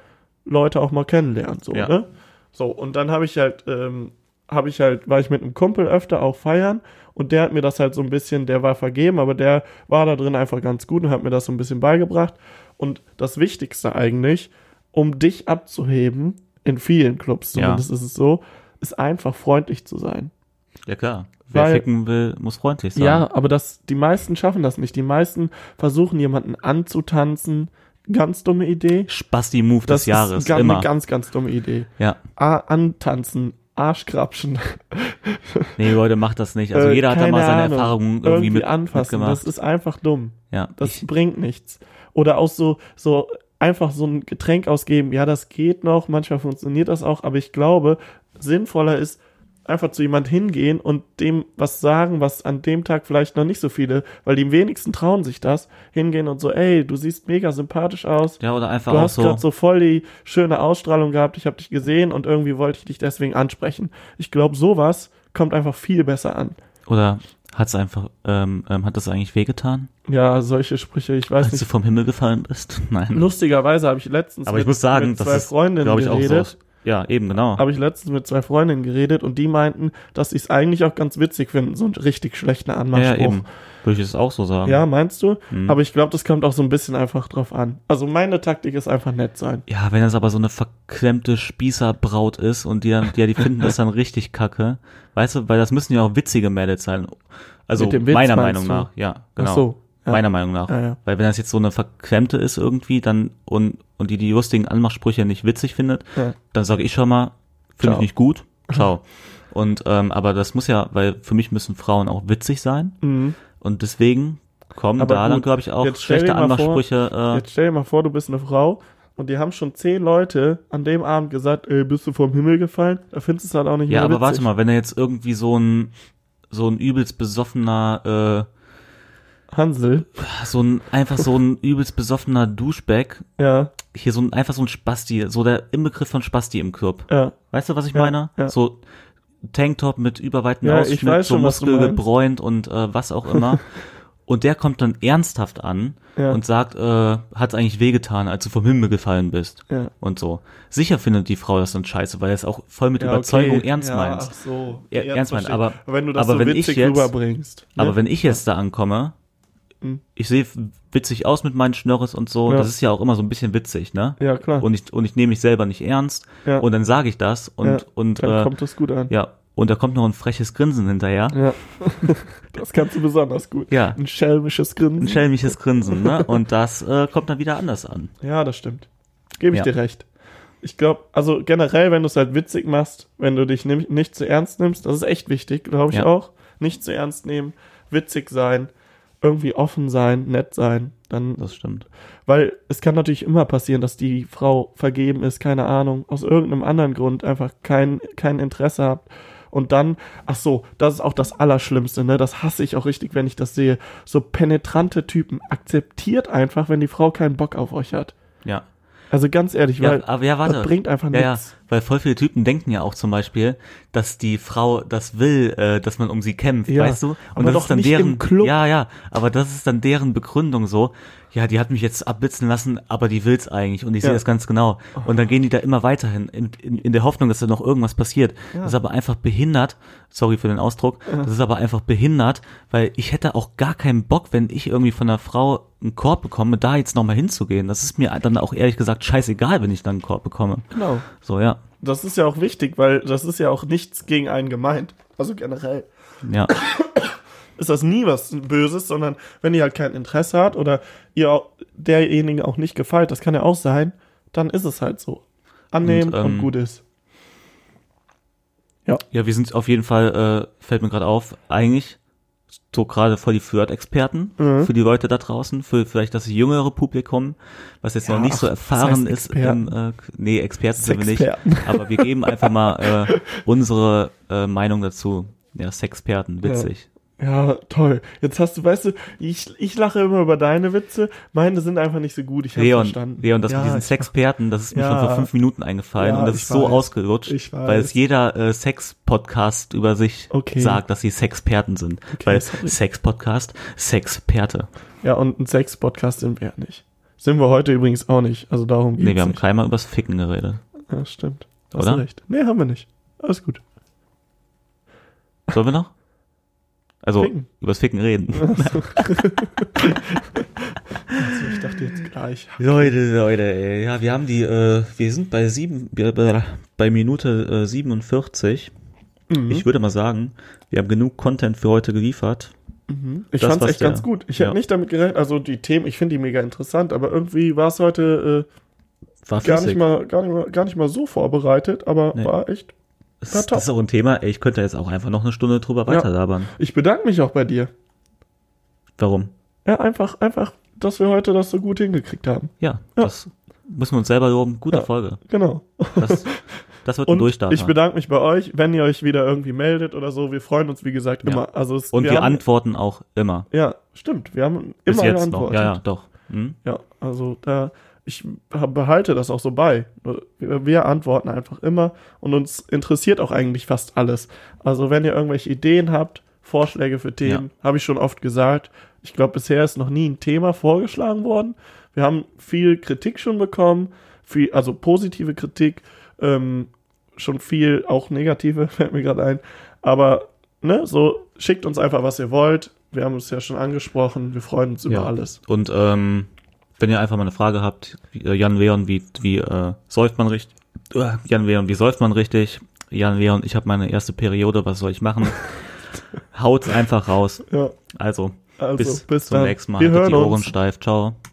Leute auch mal kennenlernen, so, Ja. ne? So, und dann habe ich halt, ähm, habe ich halt, war ich mit einem Kumpel öfter auch feiern und der hat mir das halt so ein bisschen, der war vergeben, aber der war da drin einfach ganz gut und hat mir das so ein bisschen beigebracht. Und das Wichtigste eigentlich, um dich abzuheben, in vielen Clubs Ja. zumindest ist es so, ist einfach freundlich zu sein. Ja, klar. Wer Weil- ficken will, muss freundlich sein. Ja, aber das, die meisten schaffen das nicht. Die meisten versuchen jemanden anzutanzen. Ganz dumme Idee. Spasti-Move Das des Jahres, ist ga- immer. eine ganz, ganz dumme Idee. ja. A antanzen, Arschkrapschen. <laughs> Nee, Leute, macht das nicht. Also Äh, jeder hat da mal seine Ahnung. Erfahrungen irgendwie, mit, anfassen. mitgemacht. Das ist einfach dumm. ja. Das ich, bringt nichts. Oder auch so, so einfach so ein Getränk ausgeben. Ja, das geht noch. Manchmal funktioniert das auch. Aber ich glaube, sinnvoller ist, einfach zu jemand hingehen und dem was sagen, was an dem Tag vielleicht noch nicht so viele, weil die wenigsten trauen sich das, hingehen und so, ey, du siehst mega sympathisch aus. ja, oder einfach Du auch hast so. gerade so voll die schöne Ausstrahlung gehabt, ich habe dich gesehen und irgendwie wollte ich dich deswegen ansprechen. Ich glaube, sowas kommt einfach viel besser an. Oder hat's einfach, ähm, ähm, hat das eigentlich wehgetan, Ja, solche Sprüche, ich weiß als du nicht. vom Himmel gefallen bist? <laughs> Nein. Lustigerweise habe ich letztens Aber ich muss sagen, mit das zwei ist, Freundinnen glaube ich, auch geredet. so. Ja, eben, genau. Habe ich letztens mit zwei Freundinnen geredet und die meinten, dass sie es eigentlich auch ganz witzig finden, so einen richtig schlechten ja, ja, Anmachspruch. eben. Würde ich es auch so sagen. Ja, meinst du? Mhm. Aber ich glaube, das kommt auch so ein bisschen einfach drauf an. Also meine Taktik ist einfach nett sein. Ja, wenn das aber so eine verklemmte Spießerbraut ist und die dann, ja, die finden das dann richtig kacke. Weißt du, weil das müssen ja auch witzige Mädels sein. Also meiner Meinung du? nach, ja, genau. Ach so. Ja. Meiner Meinung nach. Ja, ja. Weil wenn das jetzt so eine verklemmte ist irgendwie, dann und und die die lustigen Anmachsprüche nicht witzig findet, Ja. dann sage ich schon mal, finde ich nicht gut. <laughs> Ciao. Und ähm, aber das muss ja, weil für mich müssen Frauen auch witzig sein Mhm. und deswegen kommen Aber da dann gut, glaube ich auch schlechte mal vor, Anmachsprüche. äh, Jetzt stell dir mal vor, du bist eine Frau und die haben schon zehn Leute an dem Abend gesagt, ey, bist du vom Himmel gefallen? Da findest du es halt auch nicht Ja, mehr aber witzig. warte mal, wenn er jetzt irgendwie so ein so ein übelst besoffener Hansel. So ein, einfach so ein <laughs> übelst besoffener Duschback. Ja, Hier so ein, einfach so ein Spasti, so der Inbegriff von Spasti im Club. ja. Weißt du, was ich Ja, meine? ja. So Tanktop mit überweiten Ja, Ausschnitt, so muskelgebräunt und äh, was auch immer. <laughs> und der kommt dann ernsthaft an Ja. und sagt, äh, hat's eigentlich wehgetan, als du vom Himmel gefallen bist. Ja. Und so. Sicher findet die Frau das dann scheiße, weil er es auch voll mit Ja, Überzeugung okay. ernst meint. Ach so. Ja, Jetzt ernst meint, aber- wenn du das aber so wenn ich witzig jetzt- rüberbringst. ne? Aber wenn ich jetzt da ankomme, Mhm. ich sehe witzig aus mit meinen Schnörres und so, Ja. das ist ja auch immer so ein bisschen witzig, ne? ja, klar. Und ich, und ich nehme mich selber nicht ernst ja. und dann sage ich das und, Ja, und dann äh, kommt das gut an. ja, und da kommt noch ein freches Grinsen hinterher. Ja. <laughs> das kannst du besonders gut. Ja, Ein schelmisches Grinsen. ein schelmisches Grinsen, ne? Und das äh, kommt dann wieder anders an. Ja, das stimmt. Gebe ich dir recht. Ich glaube, also generell, wenn du es halt witzig machst, wenn du dich nicht zu ernst nimmst, das ist echt wichtig, glaube ich Ja. auch. Nicht zu ernst nehmen, witzig sein, irgendwie offen sein, nett sein, dann, Das stimmt. weil es kann natürlich immer passieren, dass die Frau vergeben ist, keine Ahnung, aus irgendeinem anderen Grund einfach kein, kein Interesse habt. Und dann, ach so, das ist auch das Allerschlimmste, ne? Das hasse ich auch richtig, wenn ich das sehe. So penetrante Typen akzeptiert einfach, wenn die Frau keinen Bock auf euch hat. Ja. Also ganz ehrlich, Ja, weil aber ja, warte. das bringt einfach Ja, ja, nichts. Weil voll viele Typen denken ja auch zum Beispiel, dass die Frau das will, äh, dass man um sie kämpft, Ja, weißt du? Und aber das doch ist dann nicht deren im Club. Ja, ja, aber das ist dann deren Begründung so. Ja, die hat mich jetzt abblitzen lassen, aber die will's eigentlich und ich Ja. sehe das ganz genau. Und dann gehen die da immer weiterhin in, in, in der Hoffnung, dass da noch irgendwas passiert. Das ist aber einfach behindert. Sorry für den Ausdruck. Das ist aber einfach behindert, weil ich hätte auch gar keinen Bock, wenn ich irgendwie von einer Frau einen Korb bekomme, da jetzt nochmal hinzugehen. Das ist mir dann auch ehrlich gesagt scheißegal, wenn ich dann einen Korb bekomme. Genau. So, ja. Das ist ja auch wichtig, weil das ist ja auch nichts gegen einen gemeint. Also generell Ja, <coughs> ist das nie was Böses, sondern wenn ihr halt kein Interesse hat oder ihr auch, derjenige auch nicht gefällt, das kann ja auch sein, dann ist es halt so. Annehmen und, Und, ähm, gut ist. ja, wir sind auf jeden Fall, äh, fällt mir gerade auf, eigentlich so gerade voll die Flirt-Experten Mhm. für die Leute da draußen, für vielleicht das jüngere Publikum, was jetzt Ja, noch nicht so erfahren das heißt ist. Im, äh, nee, Experten sind wir nicht. <laughs> Aber wir geben einfach mal äh, unsere äh, Meinung dazu. Ja, Sexperten, witzig. Ja, toll. Jetzt hast du, weißt du, ich, ich lache immer über deine Witze, meine sind einfach nicht so gut, ich habe verstanden. Leon, das ja, mit diesen Sexperten, das ist mir Ja. schon vor fünf Minuten eingefallen Ja, und das ist so weiß. ausgelutscht, Ich weiß. weil es jeder äh, Sex-Podcast über sich Okay. sagt, dass sie Sexperten sind. Okay, weil. Sex-Podcast, Sexperte. Ja, und ein Sex-Podcast sind wir ja nicht. Sind wir heute übrigens auch nicht, also darum geht's Nee, wir haben keinmal übers Ficken geredet. Ja, stimmt. Hast Oder? recht. Nee, haben wir nicht. Alles gut. Sollen wir noch? Also, Ficken. übers Ficken reden. Also, <laughs> ich dachte jetzt gleich. Leute, Leute, ey. Ja, wir haben die, äh, wir sind bei sieben, bei, Minute äh, 47. Mhm. Ich würde mal sagen, wir haben genug Content für heute geliefert. Mhm. Ich Das, fand's echt der- ganz gut. Ich ja. hätte nicht damit gerechnet, also die Themen, ich finde die mega interessant, aber irgendwie war es heute War äh, gar, flüssig. nicht mal, gar, nicht mal, gar nicht mal so vorbereitet, aber Nee. war echt. Das, Ja, das ist auch ein Thema, ich könnte jetzt auch einfach noch eine Stunde drüber Ja. weiter labern. Ich bedanke mich auch bei dir. Warum? Ja, einfach, einfach, dass wir heute das so gut hingekriegt haben. Ja, Ja. das müssen wir uns selber loben. Gute Ja. Folge. Genau. Das, das wird ein Und Durchstarter. ich bedanke mich bei euch, wenn ihr euch wieder irgendwie meldet oder so. Wir freuen uns, wie gesagt, Ja. immer. Also es, Und wir, haben, antworten auch immer. Ja, stimmt. Wir haben Bis immer jetzt noch. Ja, ja, doch. Hm? Ja, also da, ich behalte das auch so bei. Wir, antworten einfach immer und uns interessiert auch eigentlich fast alles. Also wenn ihr irgendwelche Ideen habt, Vorschläge für Themen, habe ich schon oft gesagt. Ich glaube, bisher ist noch nie ein Thema vorgeschlagen worden. Wir haben viel Kritik schon bekommen, viel, also positive Kritik, ähm, schon viel auch negative, <laughs> fällt mir gerade ein. Aber ne, so schickt uns einfach, was ihr wollt. Wir haben es ja schon angesprochen. Wir freuen uns über Ja. alles. Und ähm, wenn ihr einfach mal eine Frage habt, äh, Jan Leon, wie, wie äh, säuft man richtig? Äh, Jan Leon, wie säuft man richtig? Jan Leon, ich habe meine erste Periode, was soll ich machen? <laughs> Haut's einfach raus. Ja. Also, Also, bis, bis, zum nächsten Mal. Wir Haltet hören die Ohren uns. steif. Ciao.